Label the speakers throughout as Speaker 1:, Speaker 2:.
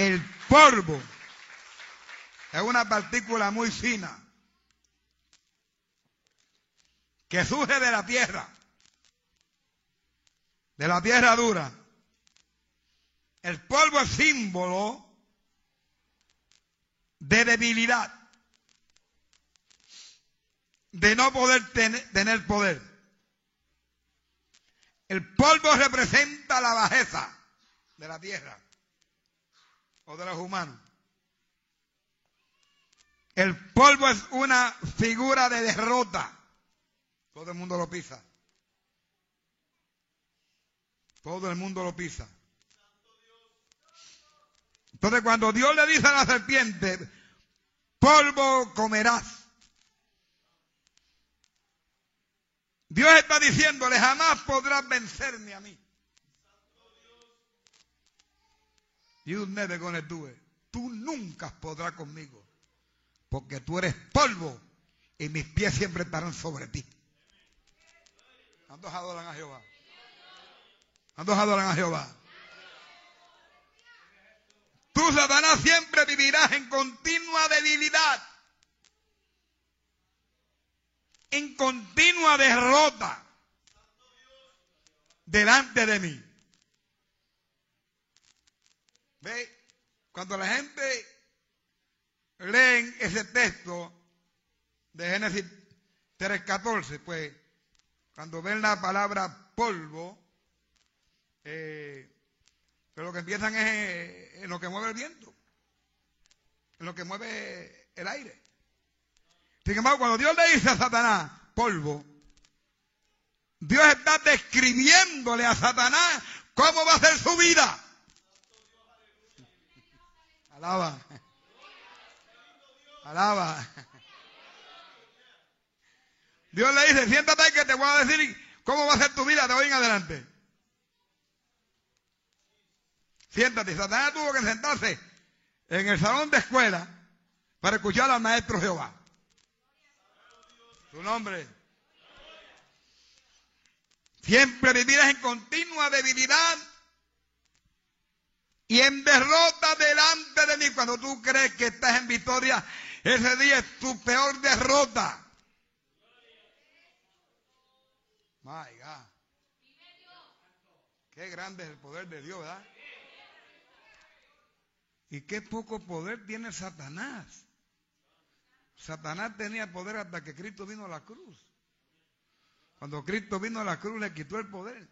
Speaker 1: El polvo es una partícula muy fina que surge de la tierra, de la tierra dura. El polvo es símbolo de debilidad, de no poder tener poder. El polvo representa la bajeza de la tierra o de los humanos. El polvo es una figura de derrota. Todo el mundo lo pisa. Todo el mundo lo pisa. Entonces cuando Dios le dice a la serpiente, polvo comerás. Dios está diciéndole, jamás podrás vencerme a mí. You never gonna do. Tú nunca podrás conmigo. Porque tú eres polvo y mis pies siempre estarán sobre ti. ¿Cuántos adoran a Jehová? ¿Cuántos adoran a Jehová? Tú, Satanás, siempre vivirás en continua debilidad. En continua derrota. Delante de mí. ¿Ve? Cuando la gente lee ese texto de Génesis 3.14, pues cuando ven la palabra polvo, eh, pero lo que empiezan es en lo que mueve el viento, en lo que mueve el aire. Sin embargo, cuando Dios le dice a Satanás, polvo, Dios está describiéndole a Satanás cómo va a ser su vida. Alaba. Alaba. Dios le dice, siéntate que te voy a decir cómo va a ser tu vida de hoy en adelante. Siéntate. Satanás tuvo que sentarse en el salón de escuela para escuchar al maestro Jehová. Su nombre. Siempre vivirás en continua debilidad y en derrota delante de mí. Cuando tú crees que estás en victoria, ese día es tu peor derrota. My God. Qué grande es el poder de Dios, ¿verdad? Y qué poco poder tiene Satanás. Satanás tenía poder hasta que Cristo vino a la cruz. Cuando Cristo vino a la cruz le quitó el poder.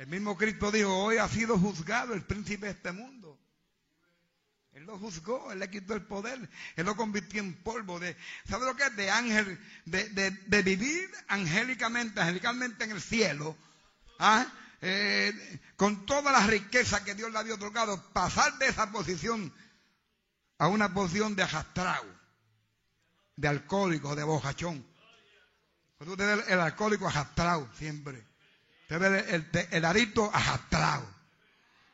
Speaker 1: El mismo Cristo dijo, hoy ha sido juzgado el príncipe de este mundo. Él lo juzgó, él le quitó el poder, él lo convirtió en polvo. De, ¿Sabe lo que es? De ángel, de, vivir angélicamente, angelicalmente en el cielo, ¿ah? eh, con toda la riqueza que Dios le había otorgado, pasar de esa posición a una posición de ajastrao, de alcohólico, de bojachón. Usted el alcohólico ajastrao siempre. Usted ve el, el, arito ajastrado.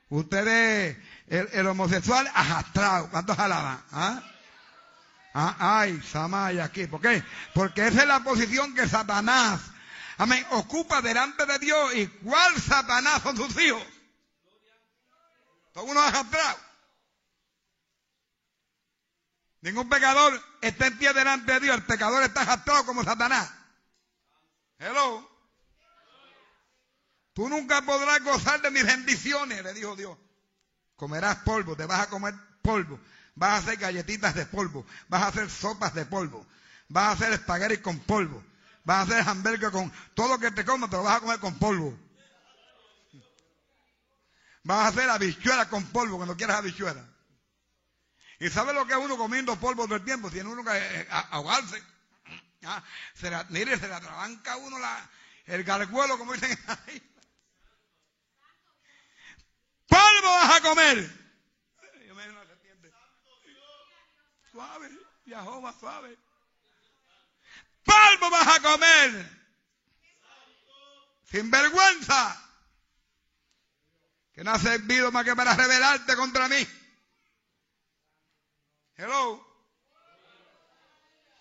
Speaker 1: Usted ve el, homosexual ajastrado. ¿Cuántos alaban? ¿Ah? ¿Ah? Ay, Samay aquí. ¿Por qué? Porque esa es la posición que Satanás, amén, ocupa delante de Dios. ¿Y cuál Satanás son sus hijos? Son unos ajastrados. Ningún pecador está en pie delante de Dios. El pecador está ajastrado como Satanás. Hello. Tú nunca podrás gozar de mis bendiciones, le dijo Dios. Comerás polvo, te vas a comer polvo. Vas a hacer galletitas de polvo. Vas a hacer sopas de polvo. Vas a hacer espaguetis con polvo. Vas a hacer hamburgues con... Todo lo que te comas te lo vas a comer con polvo. Vas a hacer habichuelas con polvo cuando quieras habichuelas. ¿Y sabes lo que es uno comiendo polvo todo el tiempo? Tiene uno que eh, ahogarse. Ah, se mire, se le atrabanca uno la, el garguelo, como dicen ahí. Polvo vas a comer. Yo me serpiente. Suave, viajó más suave. Polvo vas a comer. Sin vergüenza. Que no ha servido más que para rebelarte contra mí. Hello.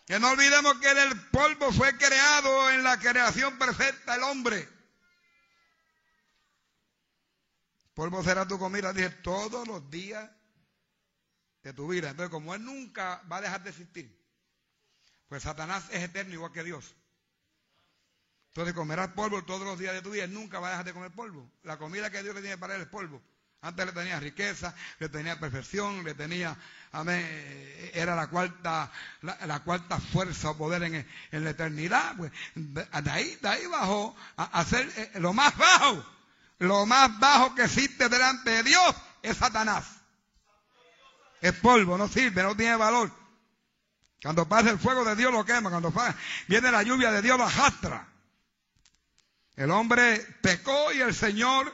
Speaker 1: Que no olvidemos que del polvo fue creado en la creación perfecta el hombre. Polvo será tu comida, dije, todos los días de tu vida. Entonces, como Él nunca va a dejar de existir, pues Satanás es eterno igual que Dios. Entonces comerás polvo todos los días de tu vida, Él nunca va a dejar de comer polvo. La comida que Dios le tiene para él es polvo. Antes le tenía riqueza, le tenía perfección, le tenía, amén, era la cuarta, la, cuarta fuerza o poder en, en, la eternidad. Pues, de, ahí, de ahí bajó a hacer eh, lo más bajo lo más bajo que existe delante de Dios es Satanás. Es polvo, no sirve, no tiene valor. Cuando pasa el fuego de Dios lo quema, cuando viene la lluvia de Dios lo arrastra. El hombre pecó y el Señor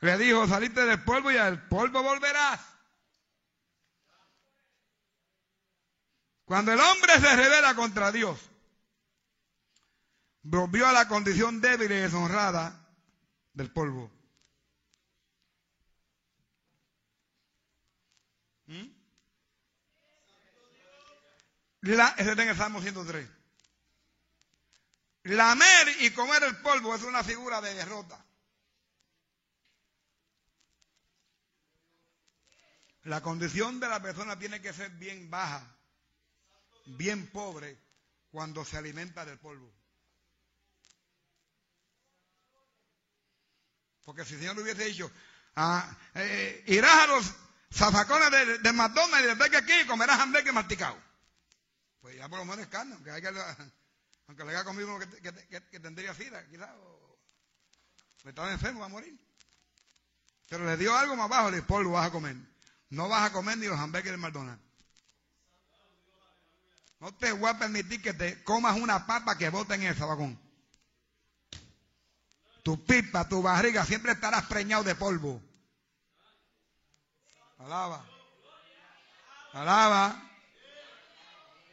Speaker 1: le dijo, saliste del polvo y al polvo volverás. Cuando el hombre se revela contra Dios, volvió a la condición débil y deshonrada del polvo. ¿Mm? Ese está en el Salmo 103. Lamer y comer el polvo es una figura de derrota. La condición de la persona tiene que ser bien baja, bien pobre, cuando se alimenta del polvo. Porque si el Señor le hubiese dicho, ah, eh, irás a los zafacones de, de McDonald's y después que aquí comerás hamburgues masticado. Pues ya por lo menos es carne, aunque, que, le haya comido uno que, que, tendría sida, quizás, o estaba enfermo, va a morir. Pero le dio algo más bajo, le dijo, polvo vas a comer. No vas a comer ni los hamburgues de McDonald's. No te voy a permitir que te comas una papa que boten en el zabacón tu pipa, tu barriga, siempre estarás preñado de polvo. Alaba. Alaba.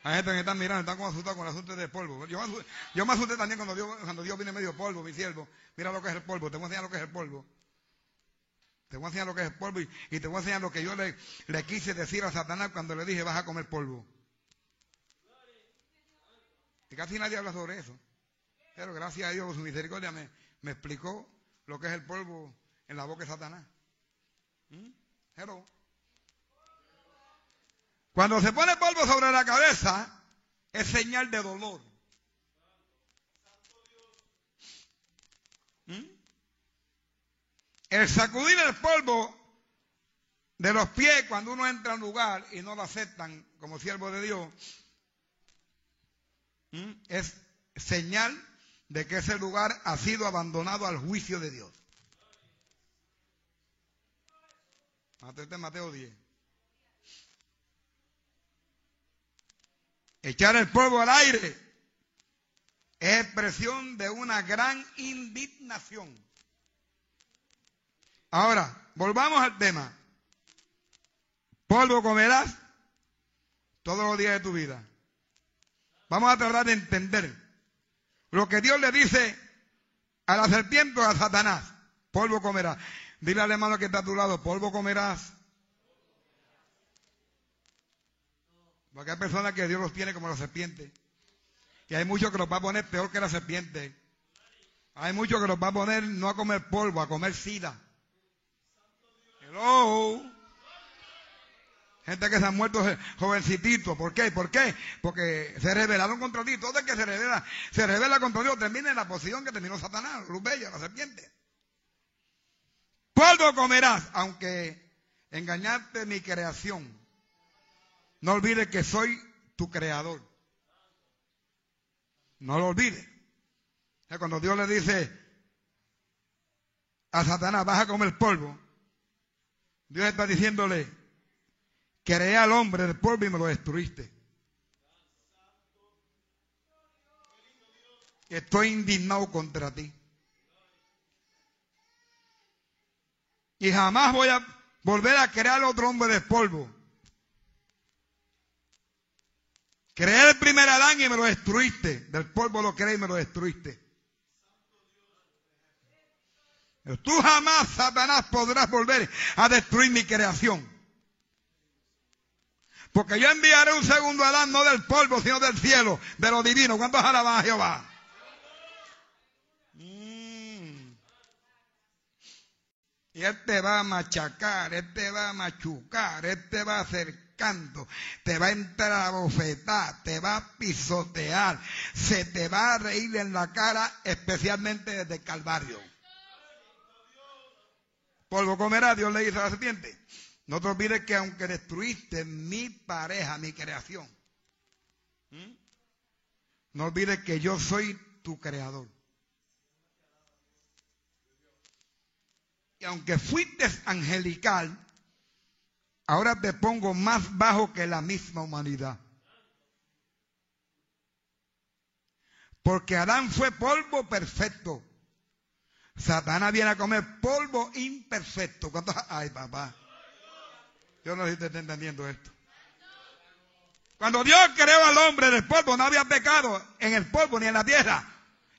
Speaker 1: Hay gente que están mirando, están como asustados con el asunto de polvo. Yo, me asusté también cuando Dios, cuando Dios viene medio polvo, mi siervo. Mira lo que es el polvo, te voy a enseñar lo que es el polvo. Te voy a enseñar lo que es el polvo y, te voy a enseñar lo que yo le, quise decir a Satanás cuando le dije vas a comer polvo. Y casi nadie habla sobre eso. Pero gracias a Dios por su misericordia me explicó lo que es el polvo en la boca de Satanás. ¿Mm? Cuando se pone polvo sobre la cabeza, es señal de dolor. ¿Mm? El sacudir el polvo de los pies cuando uno entra a un lugar y no lo aceptan como siervo de Dios, ¿Mm? es señal de que ese lugar ha sido abandonado al juicio de Dios. Mateo 10. Echar el polvo al aire es expresión de una gran indignación. Ahora, volvamos al tema. Polvo comerás todos los días de tu vida. Vamos a tratar de entender lo que Dios le dice a la serpiente o a Satanás, polvo comerás. Dile al hermano que está a tu lado, polvo comerás. Porque hay personas que Dios los tiene como la serpiente. Y hay muchos que los va a poner peor que la serpiente. Hay muchos que los va a poner no a comer polvo, a comer sida. Hello. Gente que se han muerto jovencititos. ¿Por qué? ¿Por qué? Porque se rebelaron contra ti. Todo el que se revela, se revela contra Dios termina en la posición que terminó Satanás, luz bella, la serpiente. Polvo comerás, aunque engañarte mi creación. No olvides que soy tu creador. No lo olvides. Cuando Dios le dice a Satanás, vas a comer polvo, Dios está diciéndole, Creé al hombre del polvo y me lo destruiste. Estoy indignado contra ti. Y jamás voy a volver a crear otro hombre de polvo. Creé el primer Adán y me lo destruiste. Del polvo lo creé y me lo destruiste. Tú jamás, Satanás, podrás volver a destruir mi creación. Porque yo enviaré un segundo Adán, no del polvo, sino del cielo, de lo divino. ¿Cuántos alaban a Jehová? Mm. Y Él te va a machacar, Él te va a machucar, Él te va acercando, te va a entrar te va a pisotear, se te va a reír en la cara, especialmente desde Calvario. Polvo comerá, Dios le dice a la serpiente. No te olvides que aunque destruiste mi pareja, mi creación, no olvides que yo soy tu creador. Y aunque fuiste angelical, ahora te pongo más bajo que la misma humanidad. Porque Adán fue polvo perfecto. Satanás viene a comer polvo imperfecto. Ay, papá. Yo no sé si usted está entendiendo esto. Cuando Dios creó al hombre del polvo, no había pecado en el polvo ni en la tierra.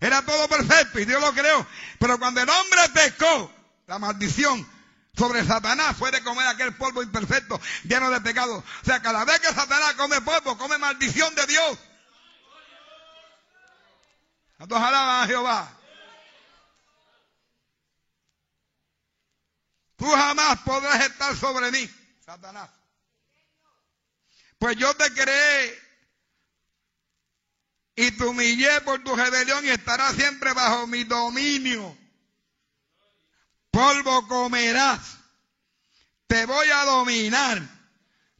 Speaker 1: Era todo perfecto y Dios lo creó. Pero cuando el hombre pecó, la maldición sobre Satanás fue de comer aquel polvo imperfecto, lleno de pecado. O sea, cada vez que Satanás come polvo, come maldición de Dios. ¿Cuántos alaban a Jehová? Tú jamás podrás estar sobre mí, Satanás. Pues yo te creé y te humillé por tu rebelión y estarás siempre bajo mi dominio. Polvo comerás. Te voy a dominar.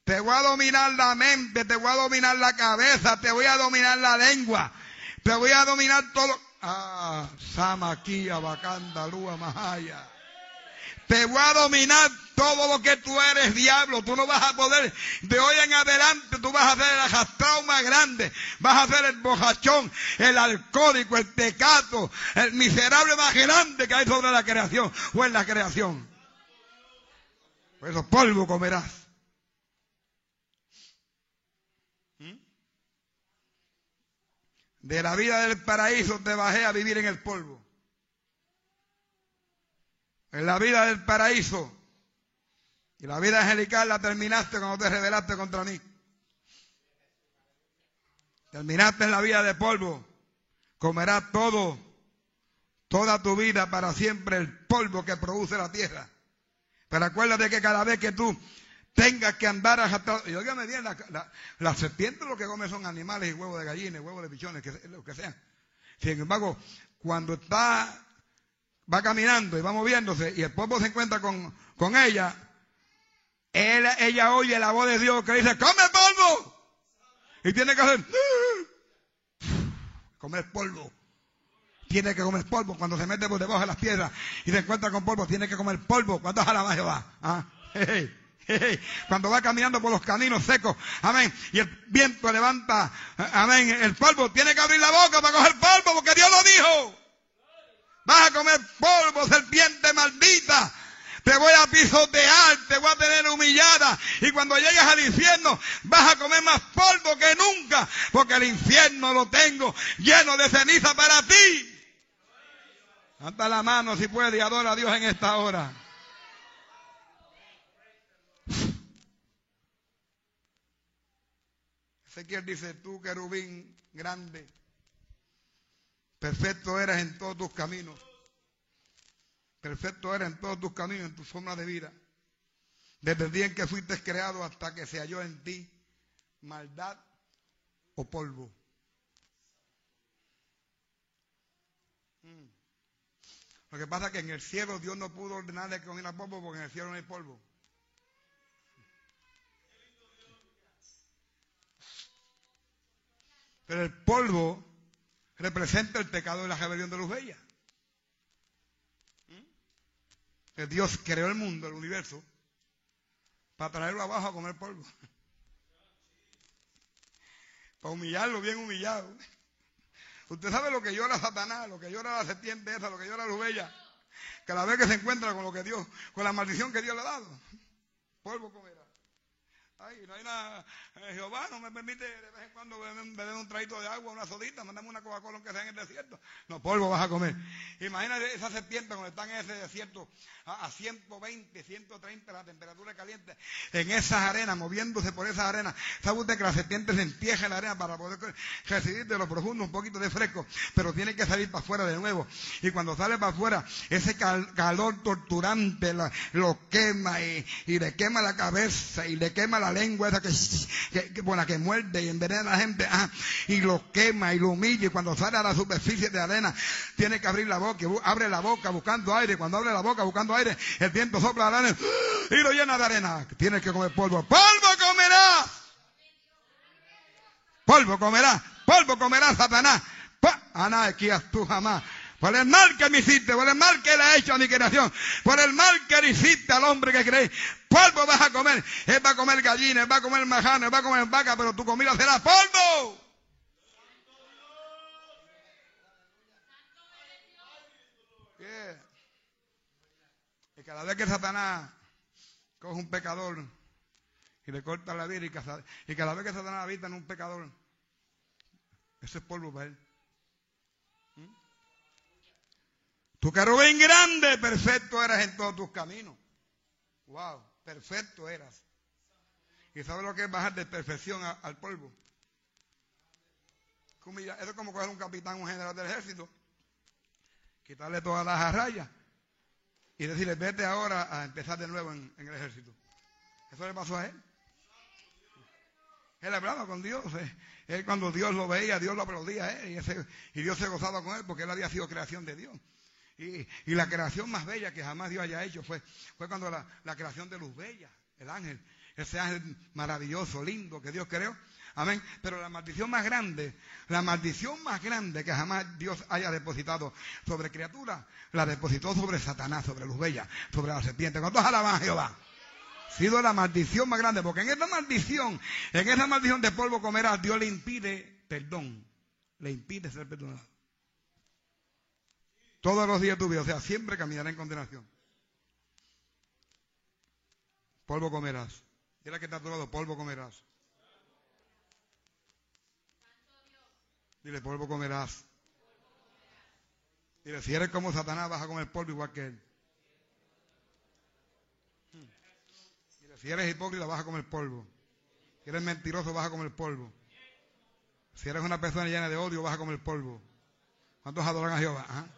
Speaker 1: Te voy a dominar la mente, te voy a dominar la cabeza, te voy a dominar la lengua, te voy a dominar todo. Ah, Samaquía, Bacanda, Lua, Mahaya. Te voy a dominar todo lo que tú eres, diablo. Tú no vas a poder. De hoy en adelante tú vas a ser el arrastrado más grande. Vas a ser el bojachón, el alcohólico, el tecato, el miserable más grande que hay sobre la creación o en la creación. Por eso polvo comerás. ¿Mm? De la vida del paraíso te bajé a vivir en el polvo en la vida del paraíso. Y la vida angelical la terminaste cuando te rebelaste contra mí. Terminaste en la vida de polvo. Comerás todo, toda tu vida para siempre el polvo que produce la tierra. Pero acuérdate que cada vez que tú tengas que andar a y óigame bien, la, la, serpiente lo que come son animales y huevos de gallina, huevos de pichones, lo que sea. Sin embargo, cuando está va caminando y va moviéndose y el polvo se encuentra con, con ella, él, ella oye la voz de Dios que dice, come polvo. Y tiene que hacer, comer polvo. Tiene que comer polvo cuando se mete por debajo de las piedras y se encuentra con polvo. Tiene que comer polvo. ¿Cuánto alabanza Jehová? ¿Ah? Cuando va caminando por los caminos secos, amén, y el viento levanta, amén, el polvo, tiene que abrir la boca para coger polvo porque Dios lo dijo. Vas a comer polvo, serpiente maldita. Te voy a pisotear, te voy a tener humillada. Y cuando llegues al infierno, vas a comer más polvo que nunca. Porque el infierno lo tengo lleno de ceniza para ti. Levanta la mano si puede y adora a Dios en esta hora. Ezequiel dice, tú querubín grande Perfecto eras en todos tus caminos. Perfecto eras en todos tus caminos, en tu forma de vida. Desde el día en que fuiste creado hasta que se halló en ti maldad o polvo. Mm. Lo que pasa es que en el cielo Dios no pudo ordenarle que comiera polvo porque en el cielo no hay polvo. Pero el polvo representa el pecado de la rebelión de los bellas. Que Dios creó el mundo, el universo, para traerlo abajo a comer polvo. Para humillarlo bien humillado. Usted sabe lo que llora Satanás, lo que llora la serpiente esa, lo que llora los bellas. Cada vez que se encuentra con lo que Dios, con la maldición que Dios le ha dado. Polvo comerá. Ay, no hay nada. Eh, Jehová no me permite de vez en cuando beber, un traguito de agua, una sodita, mandame una Coca-Cola que sea en el desierto. No, polvo vas a comer. Imagínate esa serpiente cuando están en ese desierto a, 120, 130 la temperatura caliente, en esas arenas, moviéndose por esas arenas. ¿Sabe usted que la serpiente se entierra en la arena para poder recibir de lo profundo un poquito de fresco? Pero tiene que salir para afuera de nuevo. Y cuando sale para afuera, ese calor torturante lo quema y, y le quema la cabeza y le quema la lengua esa que, que, que, que muerde y envenena a la gente, ah, y lo quema y lo humilla, y cuando sale a la superficie de arena, tiene que abrir la boca, abre la boca buscando aire, cuando abre la boca buscando aire, el viento sopla la arena y lo llena de arena. Tienes que comer polvo. ¡Polvo comerás! Polvo comerás, polvo comerás, Satanás. Ana, aquí tú jamás por el mal que me hiciste, por el mal que le ha hecho a mi creación, por el mal que le hiciste al hombre que cree. Polvo vas a comer. Él va a comer gallina, él va a comer majano, él va a comer vaca, pero tu comida será polvo. Y cada vez que Satanás coge un pecador y le corta la vida, y cada vez que Satanás habita en un pecador, eso es polvo para él. Tu querubín grande, perfecto eras en todos tus caminos. Wow, perfecto eras. ¿Y sabes lo que es bajar de perfección al polvo? Eso es como coger un capitán, un general del ejército, quitarle todas las arrayas y decirle, vete ahora a empezar de nuevo en, el ejército. Eso le pasó a él. Él hablaba con Dios. Eh. Él cuando Dios lo veía, Dios lo aplaudía a él. Y, y Dios se gozaba con él porque él había sido creación de Dios. Y, la creación más bella que jamás Dios haya hecho fue, fue cuando la, creación de luz bella, el ángel, ese ángel maravilloso, lindo que Dios creó. Amén. Pero la maldición más grande, la maldición más grande que jamás Dios haya depositado sobre criatura, la depositó sobre Satanás, sobre luz bella, sobre la serpiente. ¿Cuántos alaban a Jehová? Sido la maldición más grande, porque en esa maldición, en esa maldición de polvo comerás, Dios le impide perdón, le impide ser perdonado. Todos los días tu vida, o sea, siempre caminará en condenación. Polvo comerás. Mira que está a tu polvo comerás. Dile, polvo comerás. Dile, si eres como Satanás, vas a comer polvo igual que él. Dile, si eres hipócrita, vas a comer polvo. Si eres mentiroso, vas a comer polvo. Si eres una persona llena de odio, vas a comer polvo. ¿Cuántos adoran a Jehová?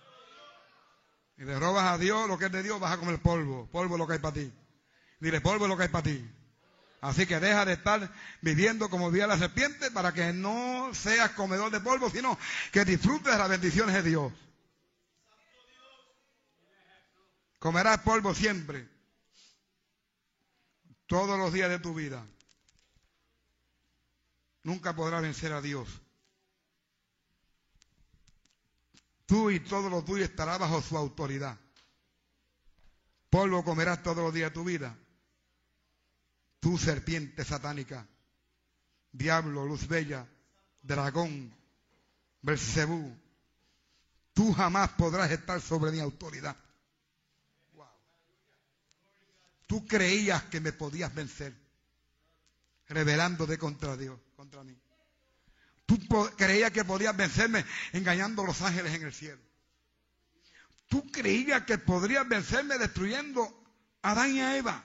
Speaker 1: Y le robas a Dios lo que es de Dios, vas a comer polvo. Polvo lo que hay para ti. Dile, polvo lo que hay para ti. Así que deja de estar viviendo como vivía la serpiente para que no seas comedor de polvo, sino que disfrutes de las bendiciones de Dios. Comerás polvo siempre. Todos los días de tu vida. Nunca podrás vencer a Dios. Tú y todo lo tuyo estará bajo su autoridad. Polvo comerás todos los días de tu vida. Tú, serpiente satánica, diablo, luz bella, dragón, Belcebú, tú jamás podrás estar sobre mi autoridad. Tú creías que me podías vencer, rebelándote contra Dios, contra mí. Tú creías que podías vencerme engañando a los ángeles en el cielo. Tú creías que podrías vencerme destruyendo a Adán y a Eva.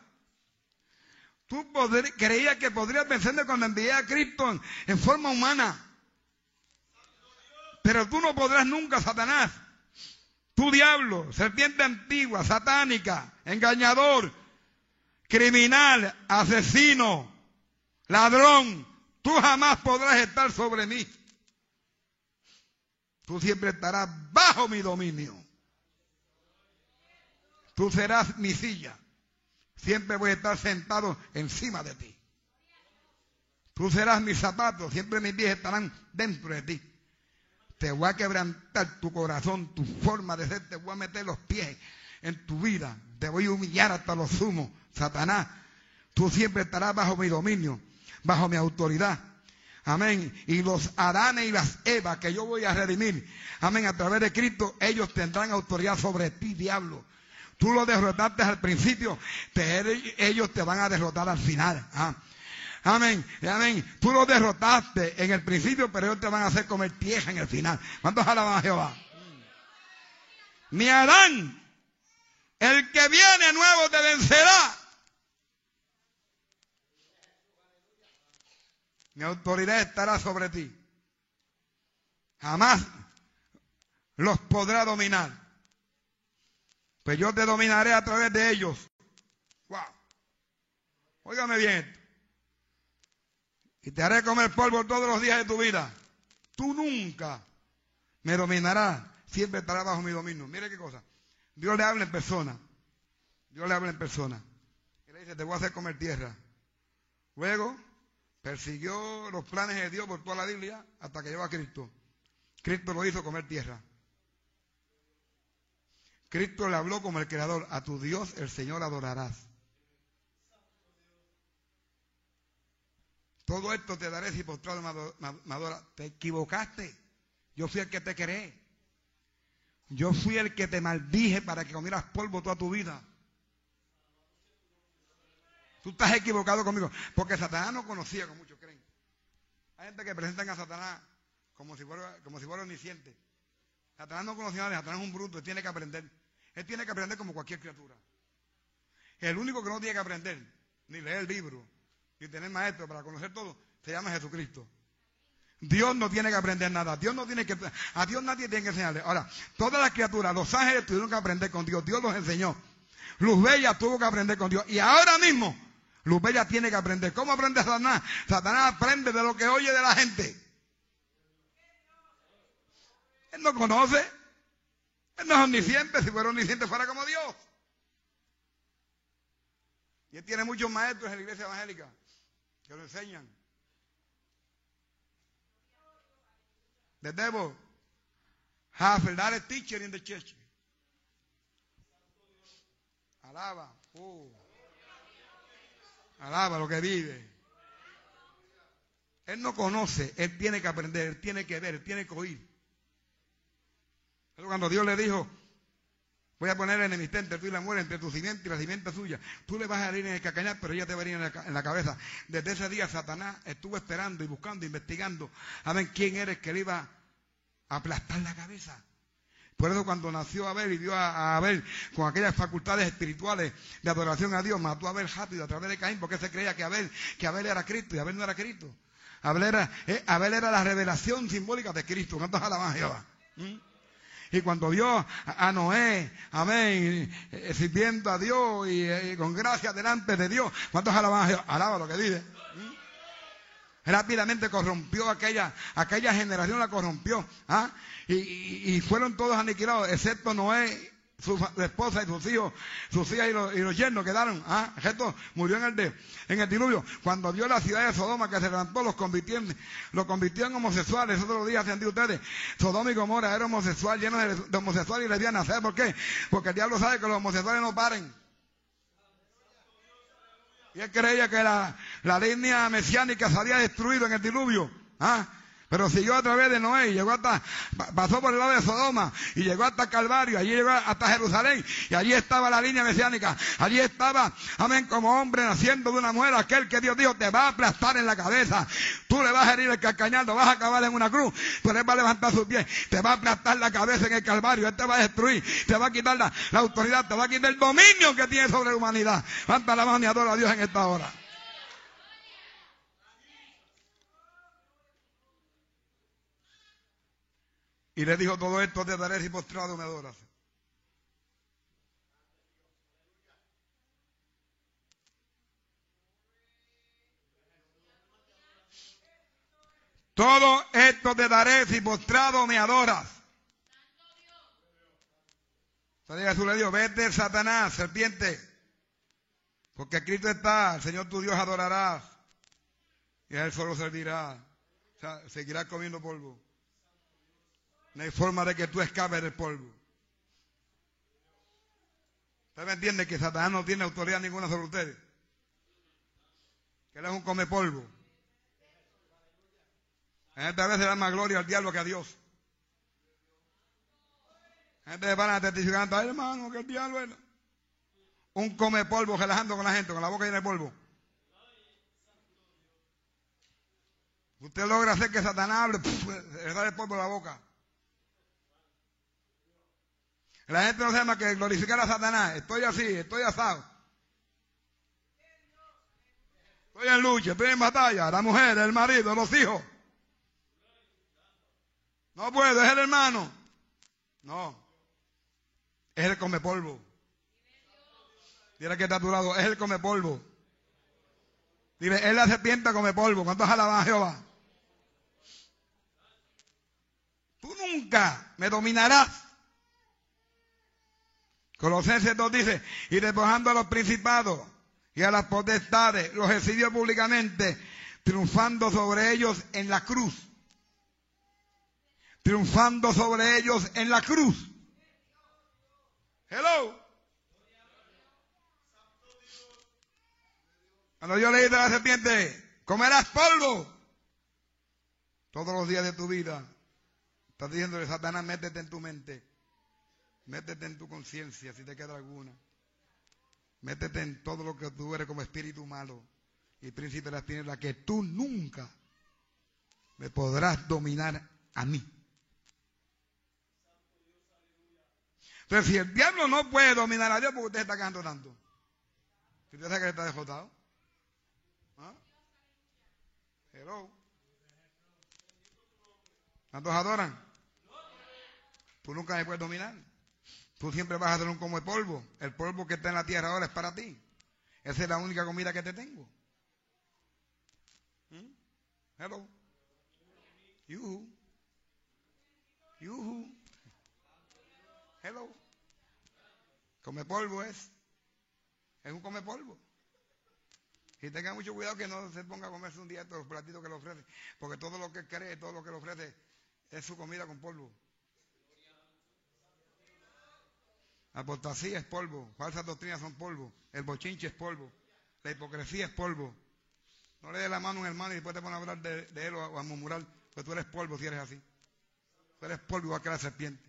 Speaker 1: Tú creías que podrías vencerme cuando envié a Cristo en, forma humana. Pero tú no podrás nunca, Satanás. Tu diablo, serpiente antigua, satánica, engañador, criminal, asesino, ladrón, Tú jamás podrás estar sobre mí. Tú siempre estarás bajo mi dominio. Tú serás mi silla. Siempre voy a estar sentado encima de ti. Tú serás mi zapato. Siempre mis pies estarán dentro de ti. Te voy a quebrantar tu corazón, tu forma de ser. Te voy a meter los pies en tu vida. Te voy a humillar hasta los sumos. Satanás, tú siempre estarás bajo mi dominio bajo mi autoridad. Amén. Y los Adanes y las Evas que yo voy a redimir. Amén. A través de Cristo, ellos tendrán autoridad sobre ti, diablo. Tú lo derrotaste al principio, ellos te van a derrotar al final. ¿ah? Amén, amén. Tú lo derrotaste en el principio, pero ellos te van a hacer comer tierra en el final. ¿Cuántos alaban a Jehová? Mi Adán, el que viene nuevo te vencerá. Mi autoridad estará sobre ti. Jamás los podrá dominar. Pues yo te dominaré a través de ellos. Wow. Óigame bien. Y te haré comer polvo todos los días de tu vida. Tú nunca me dominarás. Siempre estarás bajo mi dominio. Mire qué cosa. Dios le habla en persona. Dios le habla en persona. Y le dice, te voy a hacer comer tierra. Luego persiguió los planes de Dios por toda la Biblia hasta que llegó a Cristo. Cristo lo hizo comer tierra. Cristo le habló como el creador. A tu Dios el Señor adorarás. Todo esto te daré si postrado me adora. Te equivocaste. Yo fui el que te creé. Yo fui el que te maldije para que comieras polvo toda tu vida. Tú estás equivocado conmigo. Porque Satanás no conocía, como muchos creen. Hay gente que presentan a Satanás como si fuera, como si fuera omnisciente. Satanás no conocía nada, Satanás es un bruto, él tiene que aprender. Él tiene que aprender como cualquier criatura. El único que no tiene que aprender, ni leer el libro, ni tener maestro para conocer todo, se llama Jesucristo. Dios no tiene que aprender nada. Dios no tiene que, a Dios nadie tiene que enseñarle. Ahora, todas las criaturas, los ángeles tuvieron que aprender con Dios. Dios los enseñó. Luz Bella tuvo que aprender con Dios. Y ahora mismo, Luz Bella tiene que aprender. ¿Cómo aprende Satanás? Satanás aprende de lo que oye de la gente. Él no conoce. Él no es omnisciente. Si fuera omnisciente fuera como Dios. Y él tiene muchos maestros en la iglesia evangélica que lo enseñan. The devil have a teacher in the church. Alaba. Oh. Alaba lo que vive. Él no conoce, él tiene que aprender, él tiene que ver, él tiene que oír. Pero cuando Dios le dijo, voy a poner enemistad entre tú y la muerte, entre tu simiente y la simiente suya, tú le vas a ir en el cacañar, pero ella te va a ir en la, en la, cabeza. Desde ese día Satanás estuvo esperando y buscando, investigando a ver quién era el que le iba a aplastar la cabeza. Por eso cuando nació Abel y vio a, Abel con aquellas facultades espirituales de adoración a Dios, mató a Abel rápido a través de Caín porque se creía que Abel, que Abel era Cristo y Abel no era Cristo. Abel era, eh, Abel era la revelación simbólica de Cristo. ¿Cuántos alaban a Jehová? ¿Mm? Y cuando vio a Noé, amén, eh, sirviendo a Dios y, eh, con gracia delante de Dios, ¿cuántos alaban a Jehová? Alaba lo que dice. Rápidamente corrompió aquella, aquella generación, la corrompió. ¿ah? y, fueron todos aniquilados, excepto Noé, su esposa y sus hijos, sus hijas y los, y los yernos quedaron. ¿ah? Murió en el, de, en el diluvio. Cuando vio la ciudad de Sodoma que se levantó, los convirtió en, los convirtió en homosexuales. Otros días se han dicho ustedes, Sodoma y Gomorra era homosexual, lleno de, homosexuales y lesbianas. ¿Sabe por qué? Porque el diablo sabe que los homosexuales no paren. Y él creía que la, la línea mesiánica se había destruido en el diluvio. ¿ah? Pero siguió a través de Noé y llegó hasta, pasó por el lado de Sodoma y llegó hasta Calvario, allí llegó hasta Jerusalén y allí estaba la línea mesiánica, allí estaba, amén, como hombre naciendo de una mujer, aquel que Dios dijo te va a aplastar en la cabeza, tú le vas a herir el calcañal, vas a acabar en una cruz, pero él va a levantar sus pies, te va a aplastar la cabeza en el Calvario, él te va a destruir, te va a quitar la, autoridad, te va a quitar el dominio que tiene sobre la humanidad. Levanta la mano y adora a Dios en esta hora. Y le dijo, todo esto te daré si postrado me adoras. Todo esto te daré si postrado me adoras. Entonces Jesús le dijo, vete Satanás, serpiente, porque escrito está, el Señor tu Dios adorarás y a Él solo servirá. O sea, seguirás comiendo polvo. No hay forma de que tú escapes del polvo. ¿Usted me entiende que Satanás no tiene autoridad ninguna sobre ustedes? Que él es un come polvo. En esta vez se da más gloria al diablo que a Dios. Gente van a testificar, hermano, que el diablo es un come polvo relajando con la gente, con la boca llena de polvo. Usted logra hacer que Satanás hable, le sale polvo de la boca. La gente no sabe más que glorificar a Satanás. Estoy así, estoy asado. Estoy en lucha, estoy en batalla. La mujer, el marido, los hijos. No puedo, es el hermano. No. Es el come polvo. Dile que está a es el come polvo. Dile, es la serpiente come polvo. ¿Cuántos alaban a Jehová? Tú nunca me dominarás. Colosenses 2 dice, y despojando a los principados y a las potestades, los exhibió públicamente, triunfando sobre ellos en la cruz. Triunfando sobre ellos en la cruz. Hello. Cuando yo le dije a la serpiente, comerás polvo todos los días de tu vida. Estás diciéndole, Satanás, métete en tu mente. Métete en tu conciencia, si te queda alguna. Métete en todo lo que tú eres como espíritu malo y príncipe de las tinieblas, que tú nunca me podrás dominar a mí. Entonces, si el diablo no puede dominar a Dios, porque usted está cantando tanto? Si usted sabe que está derrotado. ¿Cuántos adoran? Tú nunca me puedes dominar. Tú siempre vas a ser un como el polvo. El polvo que está en la tierra ahora es para ti. Esa es la única comida que te tengo. ¿Mm? Hello. You. You. Hello. Come polvo es. Es un come polvo. Y tenga mucho cuidado que no se ponga a comerse un día de los platitos que le ofrece. Porque todo lo que cree, todo lo que le ofrece es su comida con polvo. Apostasía es polvo. Falsas doctrinas son polvo. El bochinche es polvo. La hipocresía es polvo. No le dé la mano a un hermano y después te pones a hablar de, él o a, murmurar. Pues tú eres polvo si eres así. Tú eres polvo igual que la serpiente.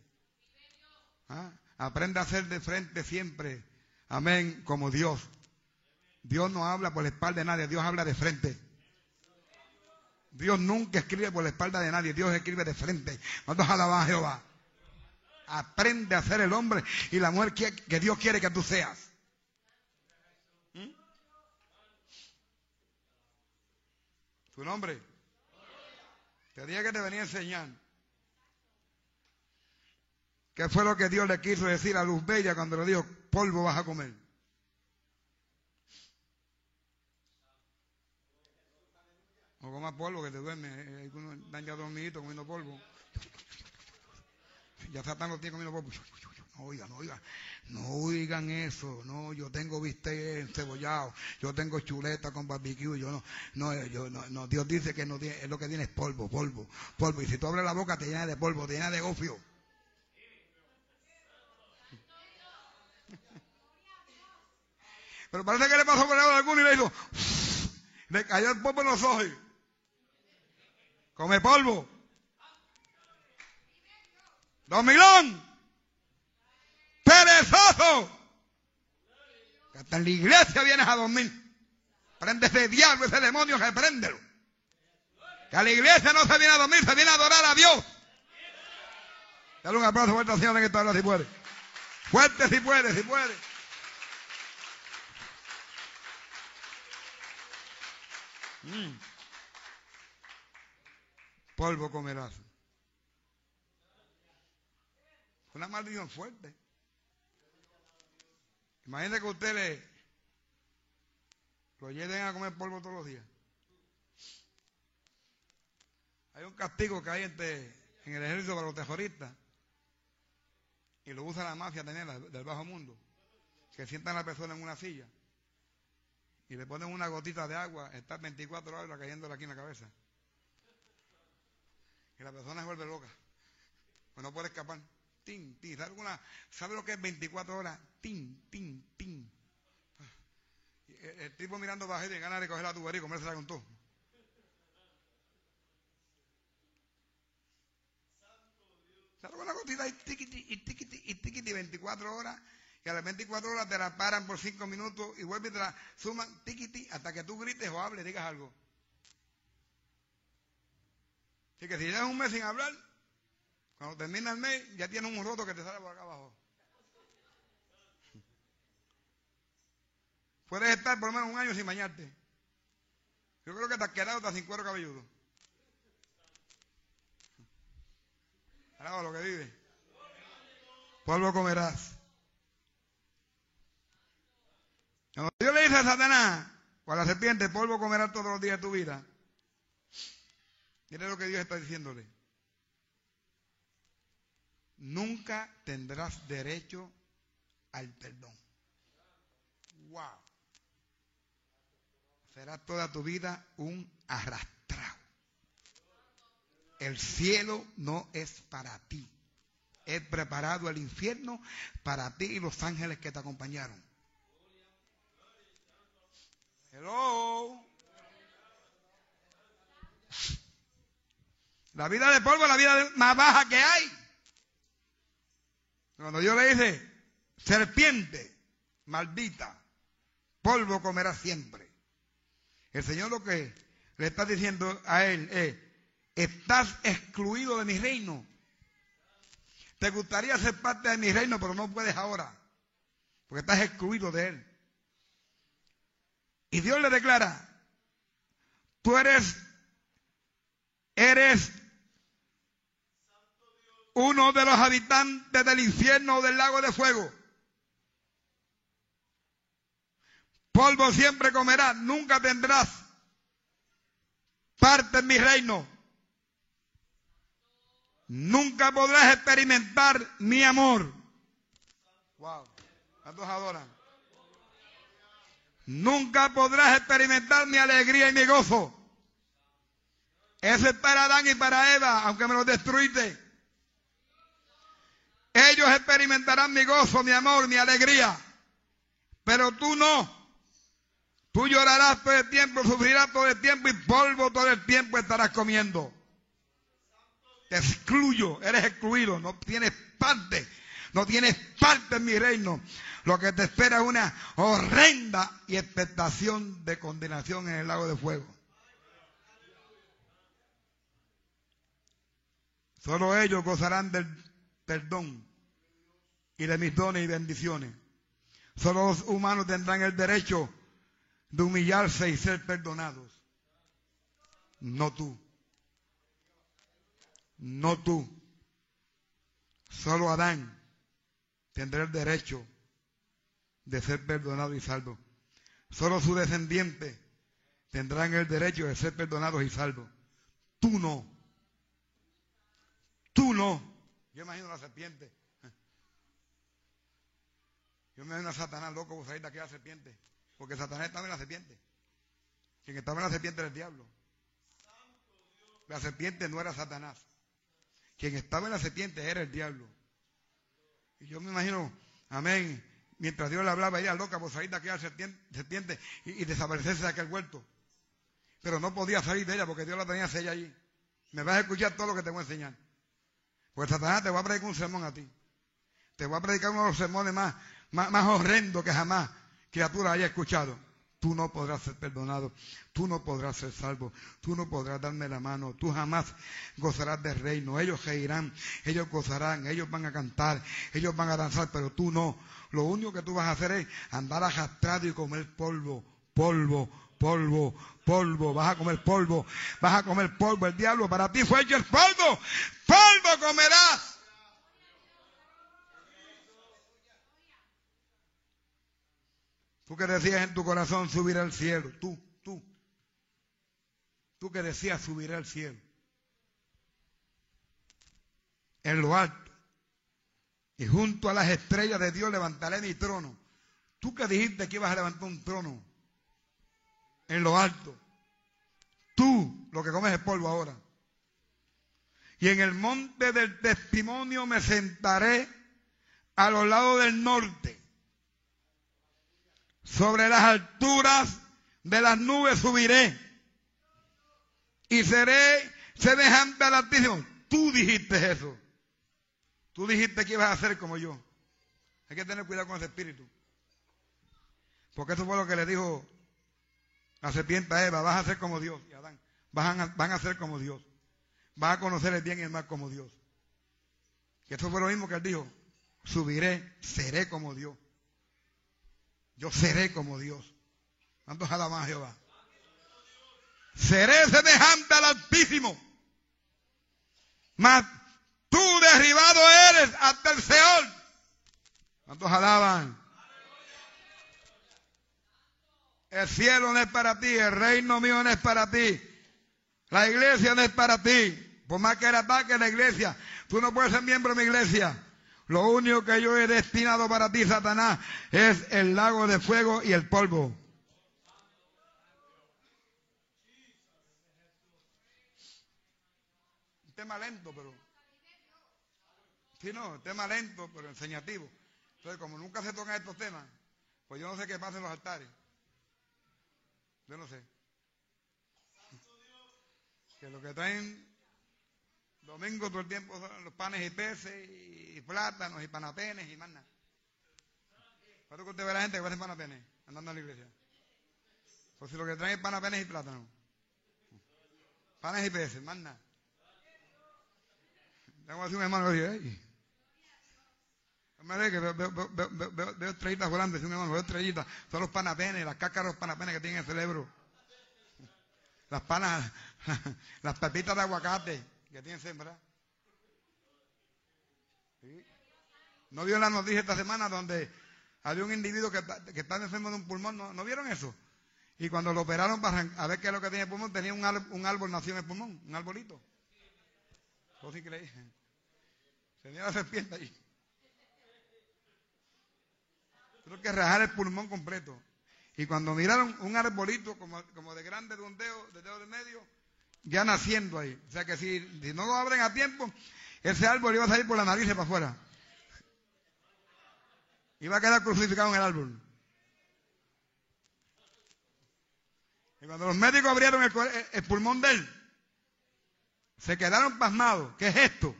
Speaker 1: ¿Ah? Aprende a ser de frente siempre. Amén. Como Dios. Dios no habla por la espalda de nadie, Dios habla de frente. Dios nunca escribe por la espalda de nadie, Dios escribe de frente. ¿Cuántos alaban a Jehová? Aprende a ser el hombre y la mujer que, Dios quiere que tú seas. ¿Mm? ¿Tu nombre? Te dije que te venía a enseñar. ¿Qué fue lo que Dios le quiso decir a Luz Bella cuando le dijo, polvo vas a comer? No comas polvo que te duerme. Eh, algunos están ya dormiditos comiendo polvo. Ya Satán lo tiene comiendo. No oigan, no oigan. No oigan eso. No, yo tengo bistec encebollado. Yo tengo chuleta con barbecue. Yo no, no, yo no, no. Dios dice que no tiene, lo que tiene es polvo, polvo, polvo. Y si tú abres la boca te llena de polvo, te llena de gofio. Pero parece que le pasó por el lado de alguno y le hizo. Le cayó el polvo en los ojos. Come polvo. Domilón. Perezoso. hasta en la iglesia vienes a dormir. Prende ese diablo, ese demonio, repréndelo. Que a la iglesia no se viene a dormir, se viene a adorar a Dios. Dale un aplauso fuerte al Señor en esta hora si puede. Fuerte si puede, si puede. Mm polvo comerás. Una maldición fuerte. Imagínate que usted le lo lleven a comer polvo todos los días. Hay un castigo que hay en el ejército para los terroristas. Y lo usa la mafia también del bajo mundo. Que sientan a la persona en una silla. Y le ponen una gotita de agua, está 24 horas cayéndole aquí en la cabeza la persona se vuelve loca. Pues no puede escapar. Tin, tin. ¿Sabe, ¿Sabe lo que es 24 horas? Tin, tin, tin. El, tipo mirando bajito y ganas de coger la tubería y comérsela con todo. ¿Sabe una gotita y tiquiti, y tiquiti, y tiquiti, 24 horas? Y a las 24 horas te la paran por 5 minutos y vuelven y te la suman tiquiti hasta que tú grites o hables, digas algo. Así que si llevas un mes sin hablar, cuando termina el mes, ya tienes un roto que te sale por acá abajo. Puedes estar por lo menos un año sin bañarte. Yo creo que te has quedado hasta sin cuero cabelludo. Alaba lo que vive. Polvo comerás. Cuando Dios le dice a Satanás, o a la serpiente, polvo comerás todos los días de tu vida. Mire lo que Dios está diciéndole. Nunca tendrás derecho al perdón. Wow. Será toda tu vida un arrastrado. El cielo no es para ti. Es preparado el infierno para ti y los ángeles que te acompañaron. Hello. La vida de polvo es la vida más baja que hay. Cuando Dios le dice, serpiente, maldita, polvo comerá siempre. El Señor lo que le está diciendo a él es, estás excluido de mi reino. Te gustaría ser parte de mi reino, pero no puedes ahora, porque estás excluido de él. Y Dios le declara, tú eres, eres uno de los habitantes del infierno o del lago de fuego. Polvo siempre comerás, nunca tendrás parte en mi reino. Nunca podrás experimentar mi amor. Wow, ¿cuántos adoran? Nunca podrás experimentar mi alegría y mi gozo. Eso es para Adán y para Eva, aunque me lo destruiste. Ellos experimentarán mi gozo, mi amor, mi alegría. Pero tú no. Tú llorarás todo el tiempo, sufrirás todo el tiempo y polvo todo el tiempo estarás comiendo. Te excluyo, eres excluido, no tienes parte, no tienes parte en mi reino. Lo que te espera es una horrenda y expectación de condenación en el lago de fuego. Solo ellos gozarán del perdón y de mis dones y bendiciones. Solo los humanos tendrán el derecho de humillarse y ser perdonados. No tú. No tú. Solo Adán tendrá el derecho de ser perdonado y salvo. Solo su descendiente tendrán el derecho de ser perdonados y salvos. Tú no. Tú no. Yo imagino la serpiente. Yo me imagino a Satanás loco por salir de aquella serpiente. Porque Satanás estaba en la serpiente. Quien estaba en la serpiente era el diablo. La serpiente no era Satanás. Quien estaba en la serpiente era el diablo. Y yo me imagino, amén, mientras Dios le hablaba, ella loca por salir de aquella serpiente y, desaparecerse de aquel huerto. Pero no podía salir de ella porque Dios la tenía sella allí. Me vas a escuchar todo lo que te voy a enseñar. Pues Satanás te va a predicar un sermón a ti. Te voy a predicar uno de los sermones más, más, más horrendos que jamás criatura haya escuchado. Tú no podrás ser perdonado, tú no podrás ser salvo, tú no podrás darme la mano, tú jamás gozarás del reino. Ellos reirán, ellos gozarán, ellos van a cantar, ellos van a danzar, pero tú no. Lo único que tú vas a hacer es andar arrastrado y comer polvo, polvo, polvo, polvo, vas a comer polvo, vas a comer polvo. El diablo para ti fue hecho el polvo, polvo comerás. Tú que decías en tu corazón subir al cielo, tú, tú. Tú que decías subir al cielo. En lo alto. Y junto a las estrellas de Dios levantaré mi trono. Tú que dijiste que ibas a levantar un trono en lo alto. Tú lo que comes es polvo ahora. Y en el monte del testimonio me sentaré a los lados del norte. Sobre las alturas de las nubes subiré. Y seré semejante al Altísimo. Tú dijiste eso. Tú dijiste que ibas a hacer como yo. Hay que tener cuidado con ese espíritu. Porque eso fue lo que le dijo la serpiente Eva. Vas a ser como Dios. Y Adán. Van a, van a ser como Dios. vas a conocer el bien y el mal como Dios. Y esto fue lo mismo que él dijo, subiré, seré como Dios. Yo seré como Dios. ¿Cuántos alaban a Jehová? Seré semejante al Altísimo. Mas tú derribado eres hasta el Seol. ¿Cuántos alaban? El cielo no es para ti, el reino mío no es para ti, la iglesia no es para ti. Por más que era ataque la iglesia, tú no puedes ser miembro de mi iglesia. Lo único que yo he destinado para ti, Satanás, es el lago de fuego y el polvo. Un tema lento, pero. Sí, no, tema lento, pero enseñativo. Entonces, como nunca se tocan estos temas, pues yo no sé qué pasa en los altares. Yo no sé. Que lo que traen domingo todo el tiempo son los panes y peces y, plátanos y panapenes y más nada. ¿Cuánto que usted ve a la gente que hacer panapenes andando a la iglesia? Pues si lo que traen es panapenes y plátanos. Panes y peces, más nada. Tengo así un hermano que dice, veo, veo, veo, veo, estrellitas volando, un hermano, veo estrellitas. Son los panapenes, las cácaros panapenes que tienen el cerebro. Las panas, las pepitas de aguacate que tienen sembra. ¿No vio la noticia esta semana donde había un individuo que, que estaba enfermo de un pulmón? ¿No, vieron eso? Y cuando lo operaron para ver qué es lo que tenía el pulmón, tenía un, árbol, un árbol nació en el pulmón, un arbolito. ¿Vos sí creéis? Tenía la serpiente ahí. Tuvo que rajar el pulmón completo. Y cuando miraron un arbolito como, como de grande de un dedo, de dedo de medio, ya naciendo ahí. O sea que si, no lo abren a tiempo, ese árbol iba a salir por la nariz para afuera. Iba a quedar crucificado en el árbol. Y cuando los médicos abrieron el pulmón de él, se quedaron pasmados. ¿Qué es esto?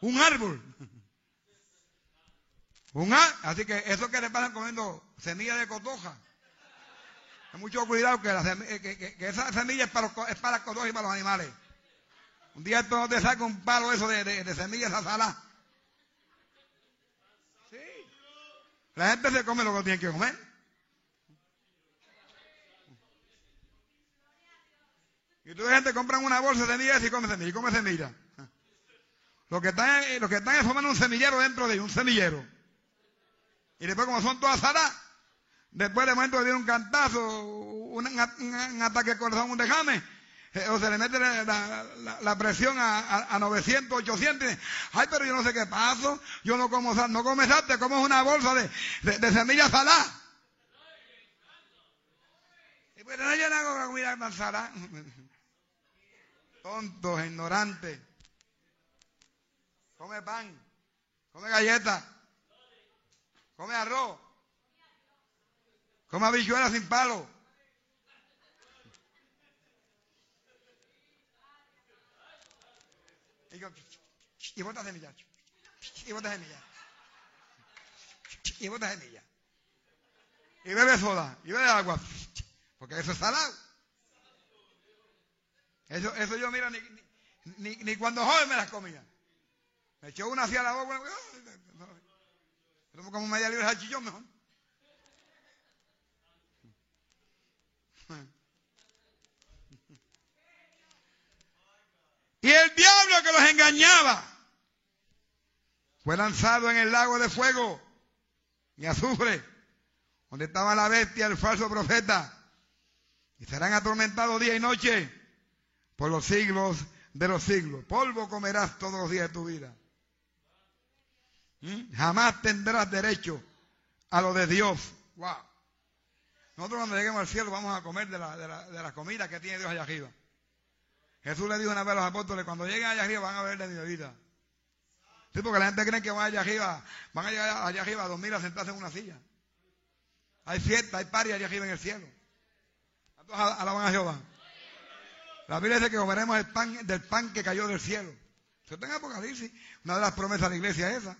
Speaker 1: Un árbol. Un Así que eso que le pasan comiendo semillas de cotoja. Mucho cuidado que, la que, esa semilla es para, es para y para los animales. Un día esto no te saca un palo eso de, de, de semillas a. Sí. La gente se come lo que tiene que comer. Y tú gente compran una bolsa de semillas y come semillas y come semillas. Lo que están, lo que están es un semillero dentro de ellos, un semillero. Y después, como son todas salas, después de momento le dieron un cantazo, un, ataque de corazón, un dejame, eh, o se le mete la, presión a, 900, 800. Ay, pero yo no sé qué pasó. Yo no como sal, no comes sal, te comes una bolsa de, de, semillas saladas. Y pues no llena con la comida tan salada. Tontos, ignorantes. Come pan, come galletas. Come arroz. Come habichuelas sin palo. Y, bota semillas. Y bota semillas. Y bota semillas. Y bebe soda. Y bebe agua. Porque eso es salado. Eso, eso yo, mira, ni, ni, ni cuando joven me las comía. Me echó una hacia la boca. Como media libra de salchichón mejor. Y el diablo que los engañaba fue lanzado en el lago de fuego y azufre, donde estaba la bestia, el falso profeta, y serán atormentados día y noche por los siglos de los siglos. Polvo comerás todos los días de tu vida. Jamás tendrás derecho a lo de Dios. Wow. Nosotros cuando lleguemos al cielo vamos a comer de la, de la, de la comida que tiene Dios allá arriba. Jesús le dijo una vez a los apóstoles, cuando lleguen allá arriba van a ver de mi bebida. Sí, porque la gente cree que van allá arriba, van a llegar allá arriba a dormir a sentarse en una silla. Hay fiesta, hay paria allá arriba en el cielo. Entonces alaban a Jehová. La Biblia dice que comeremos el pan, del pan que cayó del cielo. Eso está en Apocalipsis. Una de las promesas de la iglesia es esa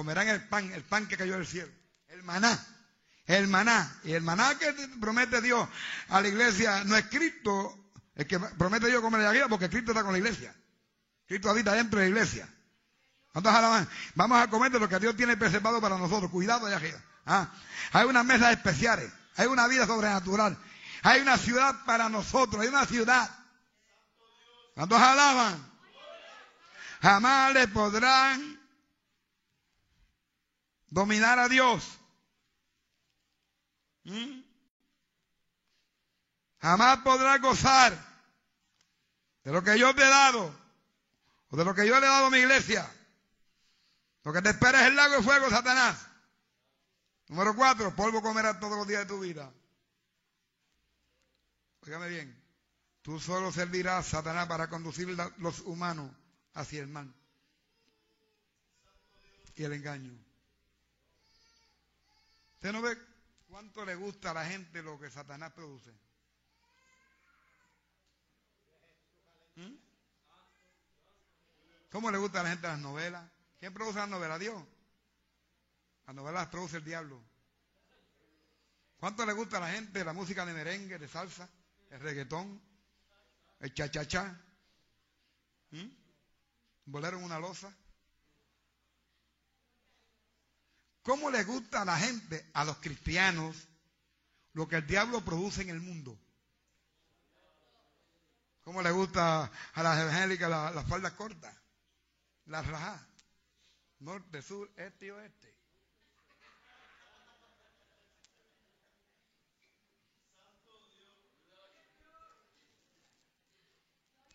Speaker 1: comerán el pan, el pan que cayó del cielo, el maná, el maná. Y el maná que promete Dios a la iglesia no es Cristo, el que promete Dios comer de arriba porque Cristo está con la iglesia. Cristo habita dentro de la iglesia. Vamos a comer de lo que Dios tiene preservado para nosotros. Cuidado allá arriba. ¿ah? Hay unas mesas especiales. Hay una vida sobrenatural. Hay una ciudad para nosotros. Hay una ciudad. ¿Cuántos alaban? Jamás le podrán dominar a Dios. ¿Mm? Jamás podrá gozar de lo que yo te he dado o de lo que yo le he dado a mi iglesia. Lo que te espera es el lago de fuego, Satanás. Número cuatro, polvo comerás todos los días de tu vida. Óigame bien, tú solo servirás a Satanás para conducir los humanos hacia el mal y el engaño. ¿Usted no ve cuánto le gusta a la gente lo que Satanás produce? ¿Mm? ¿Cómo le gusta a la gente las novelas? ¿Quién produce las novelas? Dios. Las novelas las produce el diablo. ¿Cuánto le gusta a la gente la música de merengue, de salsa, el reggaetón, el cha-cha-cha? ¿Mm? ¿Bolero en una losa? ¿Cómo le gusta a la gente, a los cristianos, lo que el diablo produce en el mundo? ¿Cómo le gusta a las evangélicas las la faldas cortas? Las rajas. Norte, sur, este y oeste.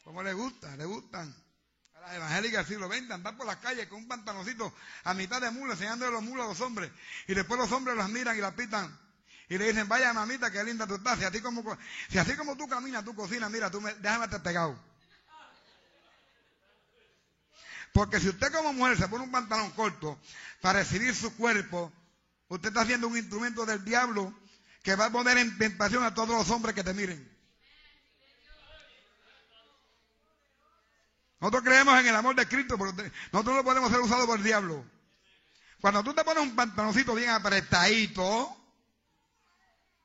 Speaker 1: ¿Cómo le gusta? Le gustan las del siglo XX andar por las calles con un pantaloncito a mitad de mula enseñándole los mulos a los hombres. Y después los hombres las miran y las pitan. Y le dicen, vaya mamita, qué linda tú estás. Si así como, si así como tú caminas, tú cocinas, mira, tú me, déjame estar pegado. Porque si usted como mujer se pone un pantalón corto para recibir su cuerpo, usted está haciendo un instrumento del diablo que va a poner en tentación a todos los hombres que te miren. Nosotros creemos en el amor de Cristo, pero nosotros no podemos ser usados por el diablo. Cuando tú te pones un pantaloncito bien apretadito,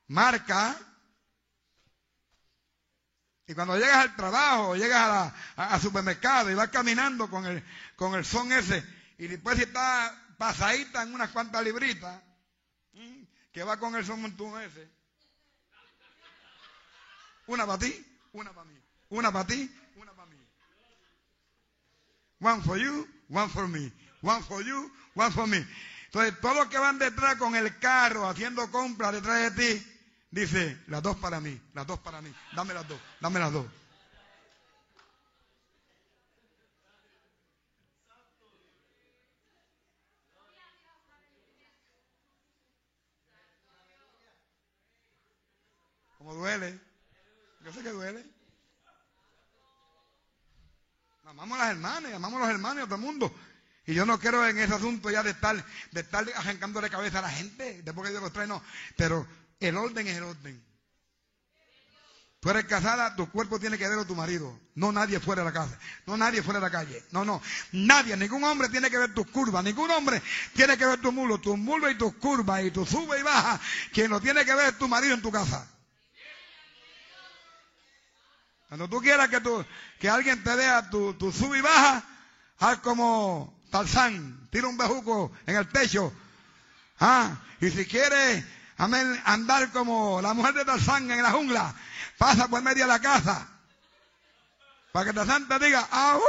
Speaker 1: marca, y cuando llegas al trabajo, llegas al supermercado y vas caminando con el, con el son ese, y después si está pasadita en unas cuantas libritas, que va con el son ese, una para ti, una para mí, una para ti. One for you, one for me. One for you, one for me. Entonces, todos los que van detrás con el carro haciendo compras detrás de ti, dice, las dos para mí, las dos para mí. Dame las dos, dame las dos. Como duele. Yo sé que duele. Amamos a las hermanas, amamos a los hermanos a todo el mundo. Y yo no quiero en ese asunto ya de estar, de estar arrancándole cabeza a la gente, después que Dios los trae, no. Pero el orden es el orden. Tú eres casada, tu cuerpo tiene que ver a tu marido. No nadie fuera de la casa. No nadie fuera de la calle. No, no. Nadie, ningún hombre tiene que ver tus curvas. Ningún hombre tiene que ver tu mulo. Tu mulo y tus curvas y tu sube y baja. Quien lo tiene que ver es tu marido en tu casa. Cuando tú quieras que, tú, que alguien te vea tu, sub y baja, haz como Tarzán, tira un bejuco en el techo. Ah, y si quieres andar como la mujer de Tarzán en la jungla, pasa por medio de la casa. Para que Tarzán te diga, ¡Aú,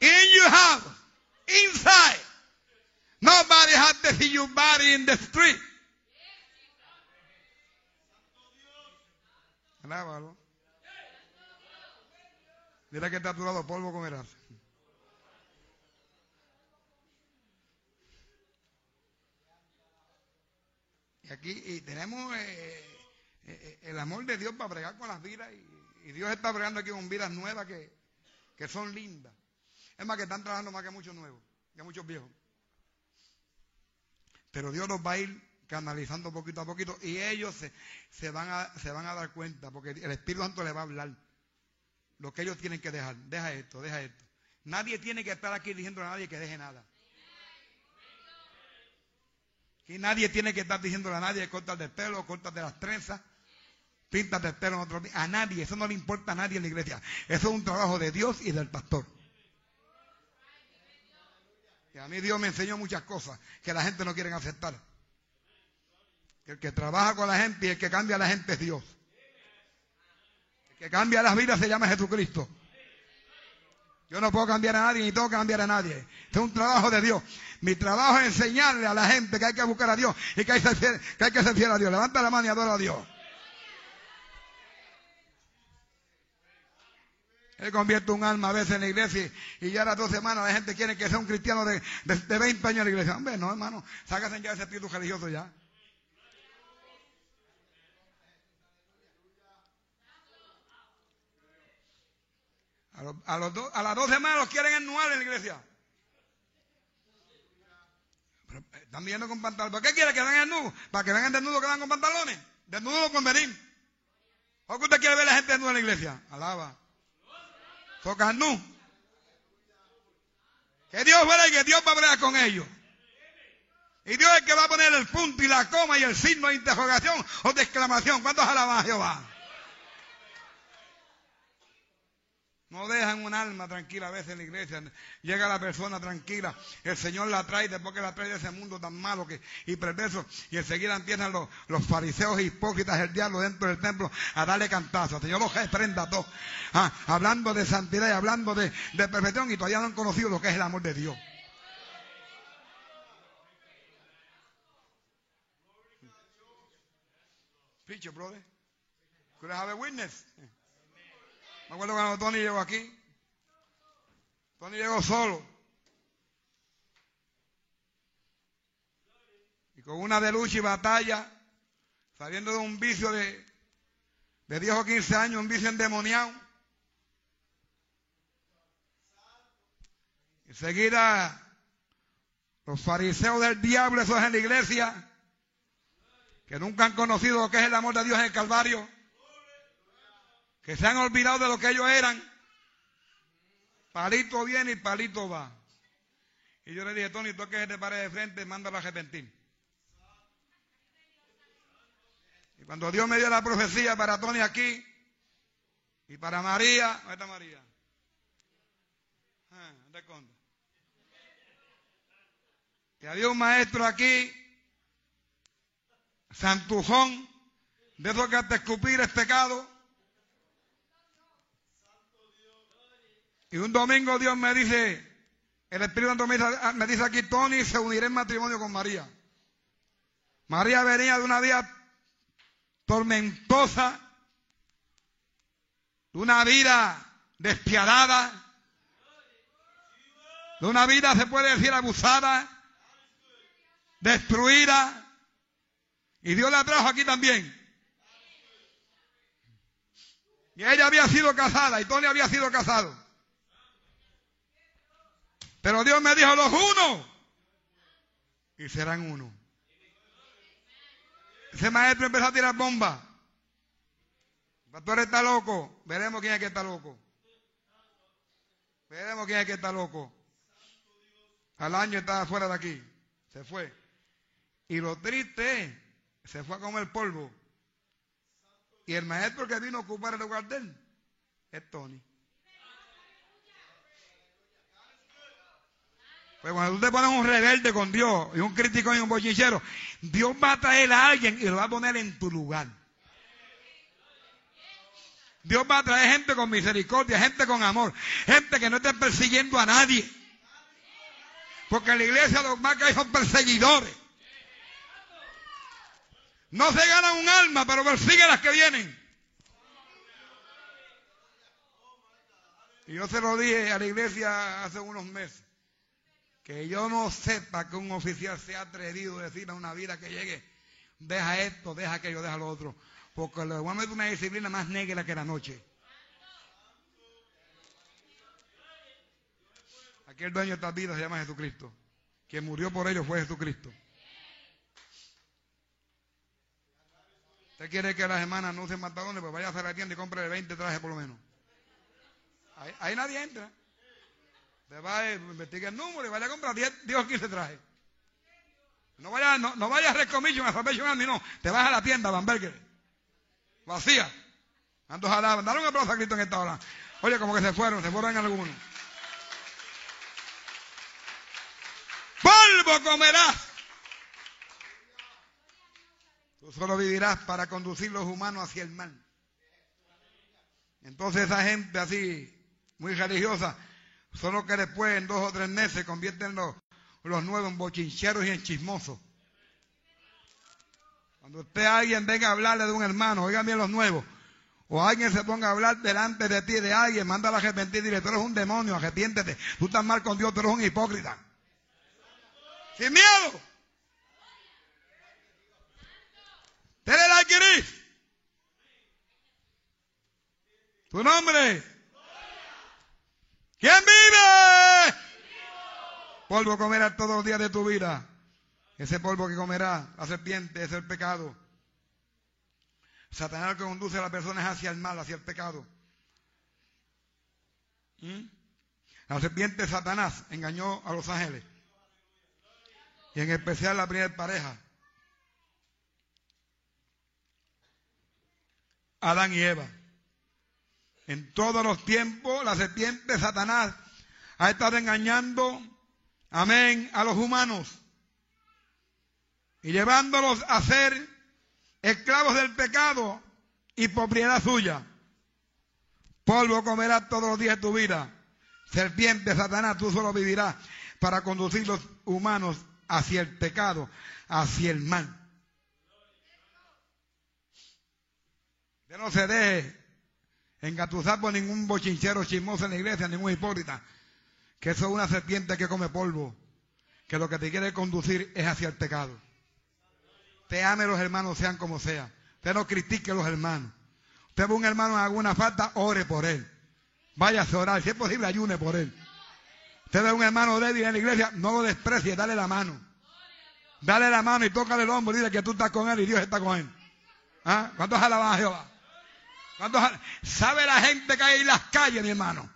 Speaker 1: In your house, inside, Nobody see your body in the street. Alábalo. Mira que está a polvo comerás. Y aquí y tenemos eh, eh, eh, el amor de Dios para bregar con las vidas y, Dios está bregando aquí con vidas nuevas que, que son lindas. Es más que están trabajando más que muchos nuevos, que muchos viejos. Pero Dios los va a ir canalizando poquito a poquito y ellos se, van a, se van a dar cuenta porque el Espíritu Santo les va a hablar lo que ellos tienen que dejar. Deja esto, deja esto. Nadie tiene que estar aquí diciendo a nadie que deje nada. Y nadie tiene que estar diciéndole a nadie, cortas de pelo, cortas de las trenzas, pintas de pelo en otro A nadie, eso no le importa a nadie en la iglesia. Eso es un trabajo de Dios y del pastor. Y a mí Dios me enseñó muchas cosas que la gente no quiere aceptar. El que trabaja con la gente y el que cambia a la gente es Dios. El que cambia las vidas se llama Jesucristo. Yo no puedo cambiar a nadie ni tengo que cambiar a nadie. Este es un trabajo de Dios. Mi trabajo es enseñarle a la gente que hay que buscar a Dios y que hay que ser, que hay que fiel a Dios. Levanta la mano y adora a Dios. Él convierte un alma a veces en la iglesia y, ya a las dos semanas la gente quiere que sea un cristiano de, de, 20 años en la iglesia. Hombre, no, hermano, sáquense ya ese espíritu religioso ya. A, los, a, las dos semanas los quieren anual en la iglesia. Eh, están viendo con pantalones. ¿Por qué quiere que vengan desnudos? ¿Para que vengan desnudos que van con pantalones? Desnudos con venir. ¿Por qué usted quiere ver a la gente desnuda en la iglesia? Alaba. Tocan nu. Que Dios fuera y que Dios va a hablar con ellos. Y Dios es el que va a poner el punto y la coma y el signo de interrogación o de exclamación. ¿Cuántos alaban a Jehová? No dejan un alma tranquila a veces en la iglesia. Llega la persona tranquila. El Señor la trae después que la trae de ese mundo tan malo que, y perverso. Y enseguida empiezan los, los fariseos hipócritas del diablo dentro del templo a darle cantazos. El Señor los prenda todo. Ah, hablando de santidad y hablando de, de perfección y todavía no han conocido lo que es el amor de Dios. Preacher, brother. Could have a witness? Me acuerdo cuando Tony llegó aquí. Tony llegó solo. Y con una de lucha y batalla, saliendo de un vicio de, de 10 o 15 años, un vicio endemoniado. Enseguida, los fariseos del diablo, esos en la iglesia, que nunca han conocido lo que es el amor de Dios en el Calvario que se han olvidado de lo que ellos eran. Palito viene y palito va. Y yo le dije, Tony, tú que se de frente, mándalo a arrepentir. Y cuando Dios me dio la profecía para Tony aquí y para María, ¿dónde está María? Ah, ¿dónde Que había un maestro aquí, Santujón, de esos que escupir es pecado. Y un domingo Dios me dice, el Espíritu Santo me dice, aquí, Tony se unirá en matrimonio con María. María venía de una vida tormentosa, de una vida despiadada, de una vida, se puede decir, abusada, destruida. Y Dios la trajo aquí también. Y ella había sido casada y Tony había sido casado. Pero Dios me dijo los uno y serán uno. Ese maestro empezó a tirar bombas. Pastor está loco. Veremos quién es que está loco. Veremos quién es que está loco. Al año estaba fuera de aquí. Se fue. Y lo triste se fue a comer polvo. Y el maestro que vino a ocupar el lugar de él es Tony. Pero pues cuando tú te pones un rebelde con Dios y un crítico y un bochinchero, Dios va a traer a alguien y lo va a poner en tu lugar. Dios va a traer gente con misericordia, gente con amor, gente que no esté persiguiendo a nadie. Porque en la iglesia los más que hay son perseguidores. No se gana un alma, pero persigue las que vienen. Y yo se lo dije a la iglesia hace unos meses. Que yo no sepa que un oficial se ha atrevido a decir a una vida que llegue, deja esto, deja aquello, deja lo otro. Porque voy a meter una disciplina más negra que la noche. Aquí el dueño de estas vidas se llama Jesucristo. Quien murió por ellos fue Jesucristo. ¿Usted quiere que las hermanas no usen pantalones? Pues vaya a la tienda y compre 20 trajes por lo menos. ahí nadie entra. Te va a investigar el número y vaya a comprar 10, o 15 trajes. No vayas no, no vaya a Recommission, a Salvation Army, no. Te vas a la tienda, Bamberger. Vacía. Ando. Dale un aplauso a Cristo en esta hora. Oye, como que se fueron, se fueron algunos. Polvo comerás. Tú solo vivirás para conducir los humanos hacia el mal. Entonces esa gente así, muy religiosa, solo que después en dos o tres meses convierten los, los nuevos en bochincheros y en chismosos. Cuando usted alguien venga a hablarle de un hermano, oigan bien los nuevos, o alguien se ponga a hablar delante de ti de alguien, manda a arrepentir dile, tú eres un demonio, arrepiéntete, tú estás mal con Dios, tú eres un hipócrita. Sin miedo. Te la adquirís. Tu nombre. ¿Quién vive? Polvo comerás todos los días de tu vida. Ese polvo que comerá la serpiente es el pecado. Satanás que conduce a las personas hacia el mal, hacia el pecado. ¿Mm? La serpiente Satanás engañó a los ángeles. Y en especial la primera pareja. Adán y Eva. En todos los tiempos la serpiente Satanás ha estado engañando, amén, a los humanos y llevándolos a ser esclavos del pecado y propiedad suya. Polvo comerás todos los días de tu vida. Serpiente, Satanás, tú solo vivirás para conducir los humanos hacia el pecado, hacia el mal. Que no se deje engatusar por ningún bochinchero chismoso en la iglesia, ningún hipócrita. Que eso es una serpiente que come polvo. Que lo que te quiere conducir es hacia el pecado. Te ame los hermanos, sean como sean. Usted no critique a los hermanos. Usted ve un hermano en alguna falta, ore por él. Váyase a orar. Si es posible, ayune por él. Usted ve un hermano débil en la iglesia, no lo desprecie, dale la mano. Dale la mano y tócale el hombro y dile que tú estás con él y Dios está con él. ¿Ah? ¿Cuántos alaban a Jehová? ¿Cuántos ¿Sabe la gente que hay en las calles, mi hermano?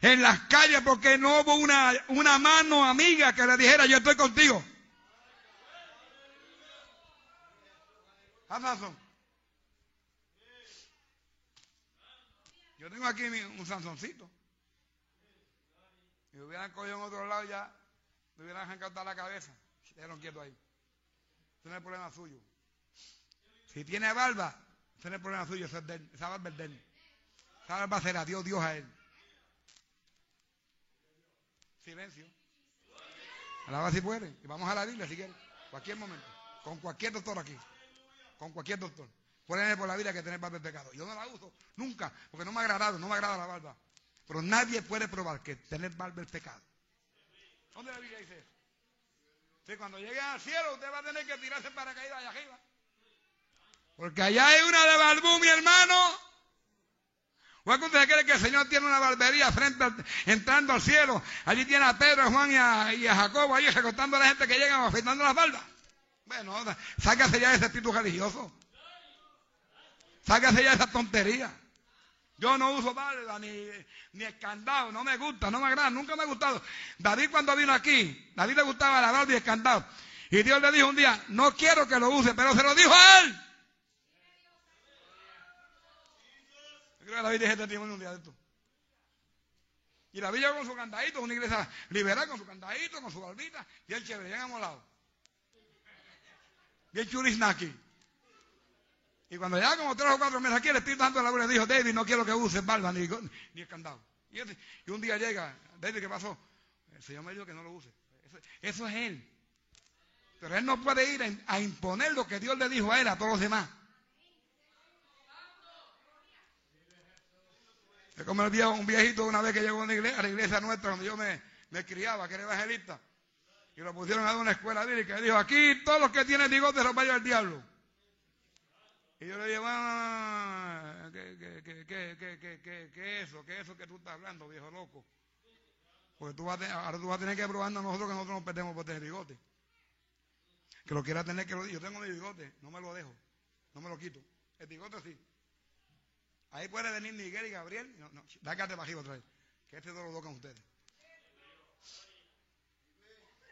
Speaker 1: En las calles porque no hubo una, una mano amiga que le dijera yo estoy contigo. Amazon. Yo tengo aquí un Sansoncito. Si hubieran cogido en otro lado ya, me hubieran arrancado la cabeza. Quedaron quietos ahí. Ese no es problema suyo. Si tiene barba, ese no es el problema suyo, esa, esa barba es de él. Esa barba será Dios, Dios a él. Silencio. Alaba si puede. Y vamos a la Biblia si quiere. Cualquier momento. Con cualquier doctor aquí con cualquier doctor. Ponerme por la vida que tener barba de pecado. Yo no la uso nunca, porque no me ha agradado, no me agrada la barba. Pero nadie puede probar que tener barba es pecado. ¿Dónde la Biblia dice eso? Cuando llegue al cielo usted va a tener que tirarse para caer allá arriba. Porque allá hay una de barbú, mi hermano. ¿O es que usted cree que el Señor tiene una barbería frente entrando al cielo? Allí tiene a Pedro, a Juan y a, Jacobo ahí recortando a la gente que llega afeitando las barbas. Bueno, sácase ya ese espíritu religioso. Sácase ya esa tontería. Yo no uso barba ni, ni no me gusta, no me agrada, nunca me ha gustado. David cuando vino aquí, David le gustaba la barba y escandado. Y Dios le dijo un día, no quiero que lo use, pero se lo dijo a él. Y David llegó con su candadito, una iglesia liberal con su candadito, con su barbita, el chévere, llegamos al lado bien churisnaki. Y cuando ya como tres o cuatro meses aquí, el Espíritu Santo de la Gloria dijo, David, no quiero que uses barba ni, ni candado. Y, y, un día llega, David, ¿qué pasó? El Señor me dijo que no lo use. Eso, es Él. Pero Él no puede ir a, imponer lo que Dios le dijo a Él, a todos los demás. Como el viejo, un viejito una vez que llegó a, la iglesia nuestra, donde yo me, criaba, que era evangelista. Y lo pusieron a una escuela bíblica. Y dijo, aquí todos los que tienen bigote los va a llevar el diablo. Y yo le dije, ah, ¿qué, qué, qué, qué, qué, es eso? ¿Qué es eso que tú estás hablando, viejo loco? Porque tú vas a ahora tú vas a tener que probarnos a nosotros que nosotros nos perdemos por tener bigote. Que lo quiera tener, que lo Yo tengo mi bigote, no me lo dejo, no me lo quito. El bigote sí. Ahí puede venir Miguel y Gabriel. No, no, dácate bajito otra vez. Que este no lo tocan ustedes.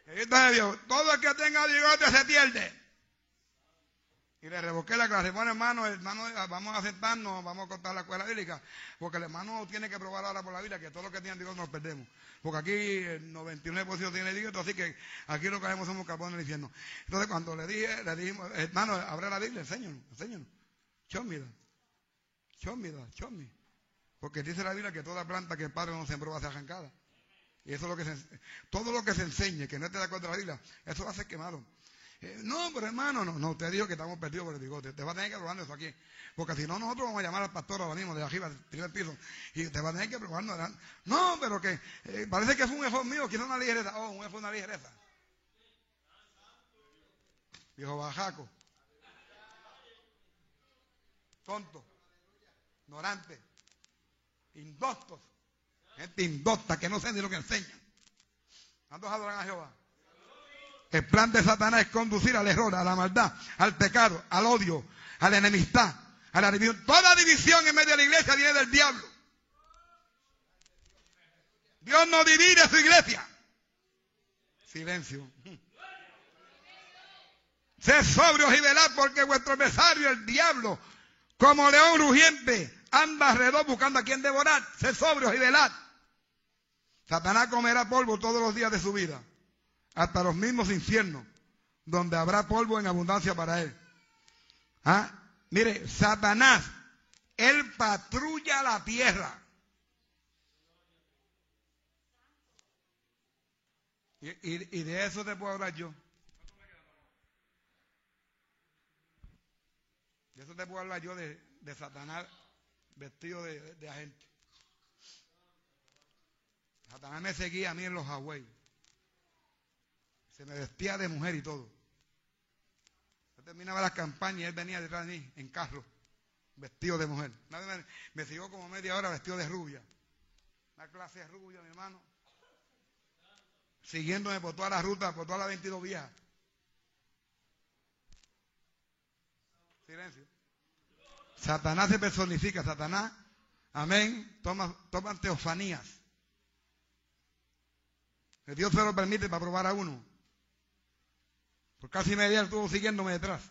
Speaker 1: Entonces todo el que tenga bigote se pierde. Y le revoqué la clase. Bueno, hermano, hermano, vamos a sentarnos, vamos a cortar la escuela bíblica, porque el hermano tiene que probar ahora por la Biblia que todo lo que tienen Dios nos perdemos. Porque aquí el 99% tiene Dios, así que aquí lo que hacemos somos carbones del infierno. Entonces cuando le dije, le dijimos, hermano, abre la Biblia, enséñanos, enséñanos. Show me Show me. Porque dice la Biblia que toda planta que el Padre no sembró va a ser arrancada. Y eso es lo que se, todo lo que se enseñe, que no esté de acuerdo con la Biblia, eso va a ser quemado. Eh, no, pero hermano, no, no, usted dijo que estamos perdidos por el bigote. Te va a tener que probar eso aquí. Porque si no, nosotros vamos a llamar al pastor ahora mismo de arriba, del piso, y te va a tener que probarnos. No, pero que eh, parece que fue un error mío, que una ligereza. Oh, un error, una ligereza. Viejo bajaco. Tonto. Ignorante. Indostos. Gente indosta que no sé ni lo que enseñan. ¿Cuántos adoran a Jehová? El plan de Satanás es conducir al error, a la maldad, al pecado, al odio, a la enemistad, a la división. Toda división en medio de la iglesia viene del diablo. Dios no divide su iglesia. Silencio. Sé sobrios y velad porque vuestro adversario, el diablo, como león rugiente, anda alrededor buscando a quien devorar. Sé sobrios y velad. Satanás comerá polvo todos los días de su vida hasta los mismos infiernos, donde habrá polvo en abundancia para él. ¿Ah? Mire, Satanás, él patrulla la tierra. Y, de eso te puedo hablar yo. De eso te puedo hablar yo de, Satanás vestido de, agente. Satanás me seguía a mí en los Hawaii. Se me vestía de mujer y todo. Yo terminaba las campañas y él venía detrás de mí en carro, vestido de mujer. Me, siguió como media hora vestido de rubia. Una clase de rubia, mi hermano. Siguiéndome por toda la ruta, por todas las 22 vías. Silencio. Satanás se personifica, Satanás, amén, toma, toma teofanías. Que Dios se lo permite para probar a uno. Por casi media estuvo siguiéndome detrás.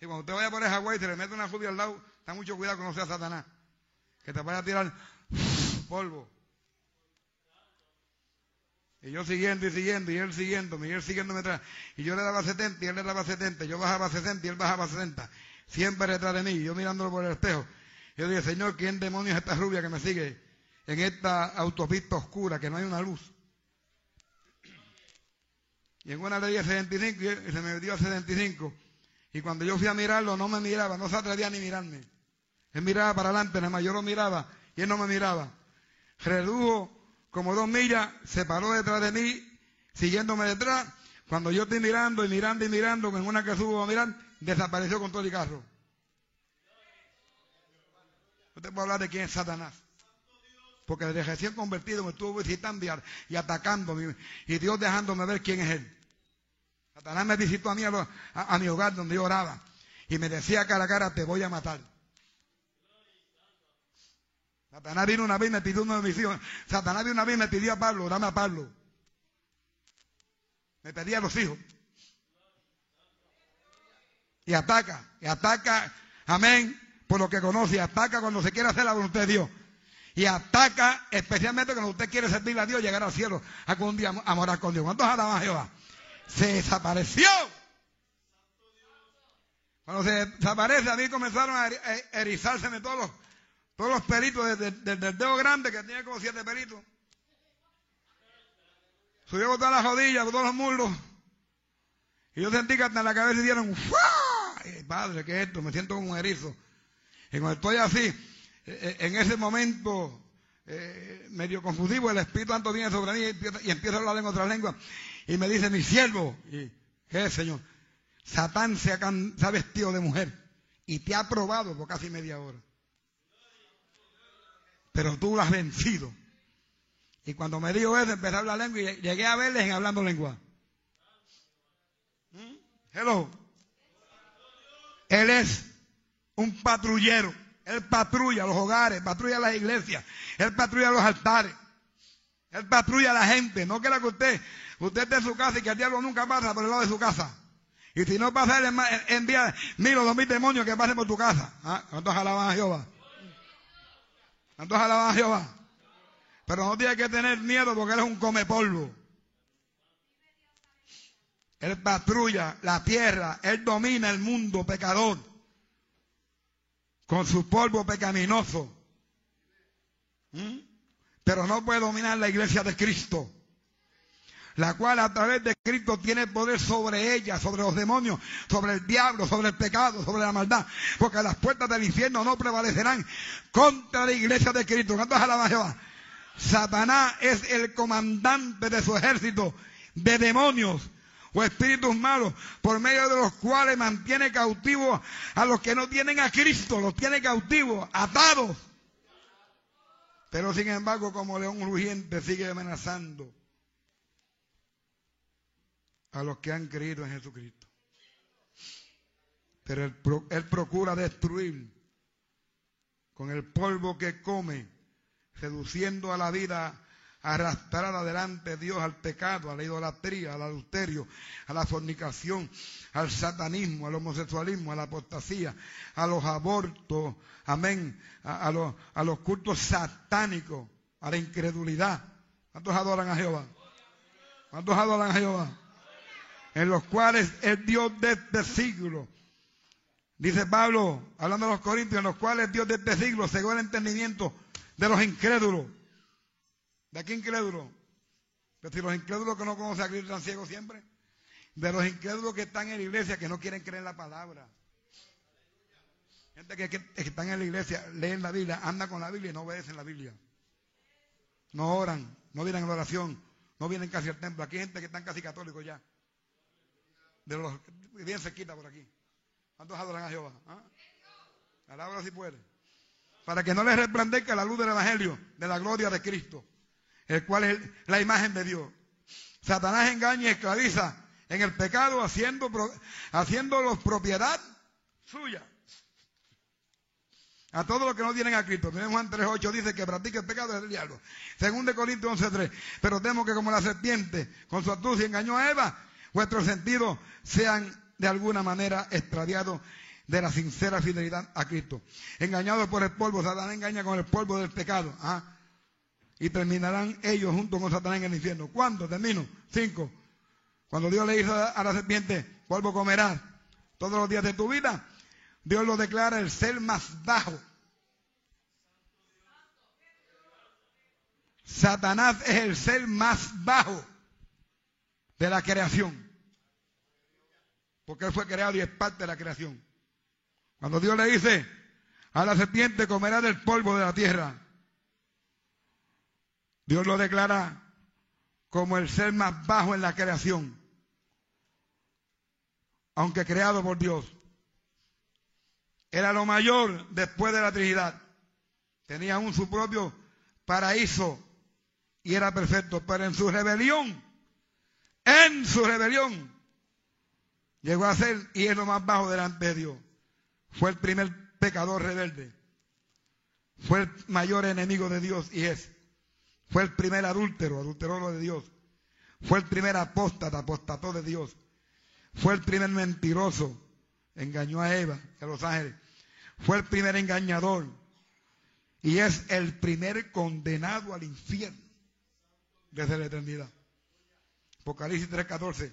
Speaker 1: Y cuando usted vaya por el Hawái y se le mete una judía al lado, ten mucho cuidado que no sea Satanás. Que te vaya a tirar polvo. Y yo siguiendo y siguiendo, y él siguiendo, y él siguiéndome detrás. Y yo le daba 70 y él le daba 70. Yo bajaba 60 y él bajaba 60. Siempre detrás de mí, yo mirándolo por el espejo. Yo dije, Señor, ¿quién demonios es esta rubia que me sigue en esta autopista oscura, que no hay una luz? Y en una le dije 75 y se me dio a 75. Y cuando yo fui a mirarlo, no me miraba, no se atrevía ni mirarme. Él miraba para adelante, nada más yo lo miraba y él no me miraba. Redujo como dos millas, se paró detrás de mí, siguiéndome detrás. Cuando yo estoy mirando y mirando y mirando, en una que subo a mirar, desapareció con todo el carro. Usted puede hablar de quién es Satanás. Porque desde recién convertido me estuvo visitando y, atacándome. Y Dios dejándome ver quién es Él. Satanás me visitó a mí a, mi hogar donde yo oraba. Y me decía cara a cara, te voy a matar. Satanás vino una vez y me pidió uno de mis hijos. Satanás vino una vez y me pidió a Pablo, dame a Pablo. Me pedía a los hijos. Y ataca, y ataca, amén, por lo que conoce, ataca cuando se quiere hacer la voluntad de Dios y ataca especialmente cuando usted quiere servir a Dios, llegar al cielo, algún día a morar con Dios. ¿Cuántos alaban a Jehová? Se desapareció. Cuando se desaparece, a mí comenzaron a erizarse todos los, todos los pelitos desde, el dedo grande que tiene como siete pelitos. Subió todas las rodillas, todos los muslos. Y yo sentí que hasta la cabeza padre, ¿qué es esto? Me siento como un erizo. Y cuando estoy así, eh, eh, en ese momento eh, medio confusivo, el Espíritu Santo viene sobre mí y empieza, a hablar en otra lengua. Y me dice, mi siervo, y, ¿qué es, Señor? Satán se ha, vestido de mujer y te ha probado por casi media hora. Pero tú lo has vencido. Y cuando me dijo eso, empecé a hablar lengua y llegué a verles en hablando lengua. ¿Mm? Hello. Él es un patrullero. Él patrulla los hogares, patrulla las iglesias, Él patrulla los altares. Él patrulla la gente. No quiera que usted, usted esté en su casa y que el diablo nunca pasa por el lado de su casa. Y si no pasa, él envía mil o dos mil demonios que pasen por tu casa. ¿Ah? ¿Cuántos alaban a Jehová? ¿Cuántos alaban a Jehová? Pero no tiene que tener miedo porque él es un come polvo. Él patrulla la tierra, Él domina el mundo pecador con su polvo pecaminoso. ¿Mm? Pero no puede dominar la iglesia de Cristo, la cual a través de Cristo tiene poder sobre ella, sobre los demonios, sobre el diablo, sobre el pecado, sobre la maldad, porque las puertas del infierno no prevalecerán contra la iglesia de Cristo. ¿Cuántos Jehová? Satanás es el comandante de su ejército de demonios o espíritus malos, por medio de los cuales mantiene cautivos a los que no tienen a Cristo, los tiene cautivos, atados. Pero sin embargo, como león rugiente, sigue amenazando a los que han creído en Jesucristo. Pero él, procura destruir con el polvo que come, seduciendo a la vida arrastrar adelante Dios al pecado, a la idolatría, al adulterio, a la fornicación, al satanismo, al homosexualismo, a la apostasía, a los abortos, amén, a, los, a los cultos satánicos, a la incredulidad. ¿Cuántos adoran a Jehová? ¿Cuántos adoran a Jehová? En los cuales es Dios de este siglo. Dice Pablo, hablando de los Corintios, en los cuales Dios de este siglo cegó el entendimiento de los incrédulos ¿De qué incrédulo? Es decir, los incrédulos que no conocen a Cristo están ciegos siempre. De los incrédulos que están en la iglesia que no quieren creer en la palabra. Gente que, están en la iglesia, leen la Biblia, andan con la Biblia y no obedecen la Biblia. No oran, no vienen a la oración, no vienen casi al templo. Aquí hay gente que están casi católicos ya. De los bien cerquita por aquí. ¿Cuántos adoran a Jehová? ¿Ah? Alabra si puede. Para que no les resplandezca la luz del Evangelio, de la gloria de Cristo el cual es la imagen de Dios. Satanás engaña y esclaviza en el pecado haciendo, haciéndolos propiedad suya. A todos los que no tienen a Cristo. Juan 3.8 dice que practica el pecado del diablo. Según de Corintios 11.3. Pero temo que como la serpiente con su astucia engañó a Eva, vuestros sentidos sean de alguna manera extraviados de la sincera fidelidad a Cristo. Engañados por el polvo, Satanás engaña con el polvo del pecado. ¿ah? Y terminarán ellos junto con Satanás en el infierno. ¿Cuándo? Termino. Cinco. Cuando Dios le dijo a la serpiente, polvo comerás todos los días de tu vida, Dios lo declara el ser más bajo. Satanás es el ser más bajo de la creación. Porque él fue creado y es parte de la creación. Cuando Dios le dice a la serpiente, comerá del polvo de la tierra. Dios lo declara como el ser más bajo en la creación, aunque creado por Dios. Era lo mayor después de la Trinidad. Tenía aún su propio paraíso y era perfecto, pero en su rebelión, en su rebelión, llegó a ser y es lo más bajo delante de Dios. Fue el primer pecador rebelde. Fue el mayor enemigo de Dios y es. Fue el primer adúltero, adulteró de Dios. Fue el primer apóstata, apostató de Dios. Fue el primer mentiroso, engañó a Eva, a los ángeles. Fue el primer engañador. Y es el primer condenado al infierno desde la eternidad. Apocalipsis 3:14.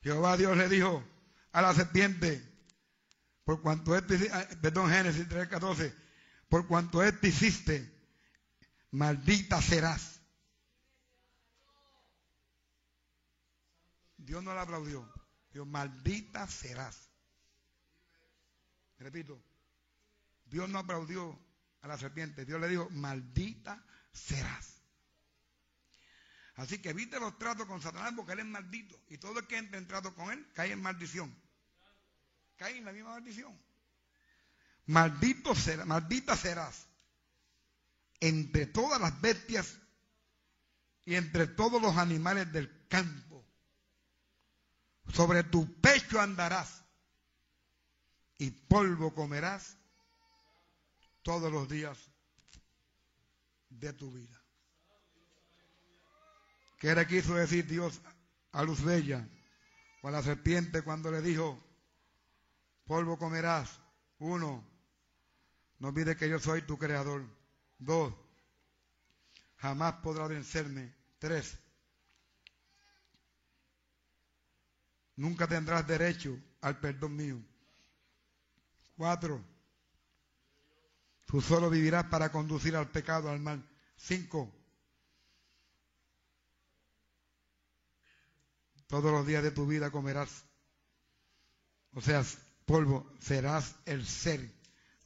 Speaker 1: Jehová Dios le dijo a la serpiente, por cuanto este, perdón, Génesis 3:14, por cuanto este hiciste, maldita serás. Dios no la aplaudió. Dios, maldita serás. Repito, Dios no aplaudió a la serpiente. Dios le dijo, maldita serás. Así que evite los tratos con Satanás porque él es maldito. Y todo el que entre en trato con él cae en maldición. Cae en la misma maldición. Maldito será, maldita serás entre todas las bestias y entre todos los animales del campo. Sobre tu pecho andarás y polvo comerás todos los días de tu vida. ¿Qué le quiso decir Dios a Luz Bella o a la serpiente cuando le dijo, polvo comerás? Uno, no olvides que yo soy tu creador. Dos, jamás podrás vencerme. Tres, nunca tendrás derecho al perdón mío. Cuatro, tú solo vivirás para conducir al pecado, al mal. Cinco, todos los días de tu vida comerás. O sea, polvo, serás el ser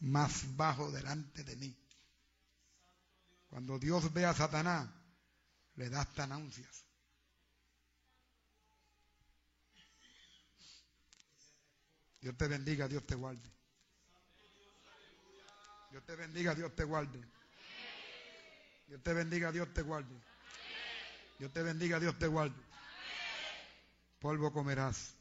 Speaker 1: más bajo delante de mí. Cuando Dios ve a Satanás, le da hasta náuseas. Dios te bendiga, Dios te guarde. Dios te bendiga, Dios te guarde. Dios te bendiga, Dios te guarde. Dios te bendiga, Dios te guarde. Polvo comerás.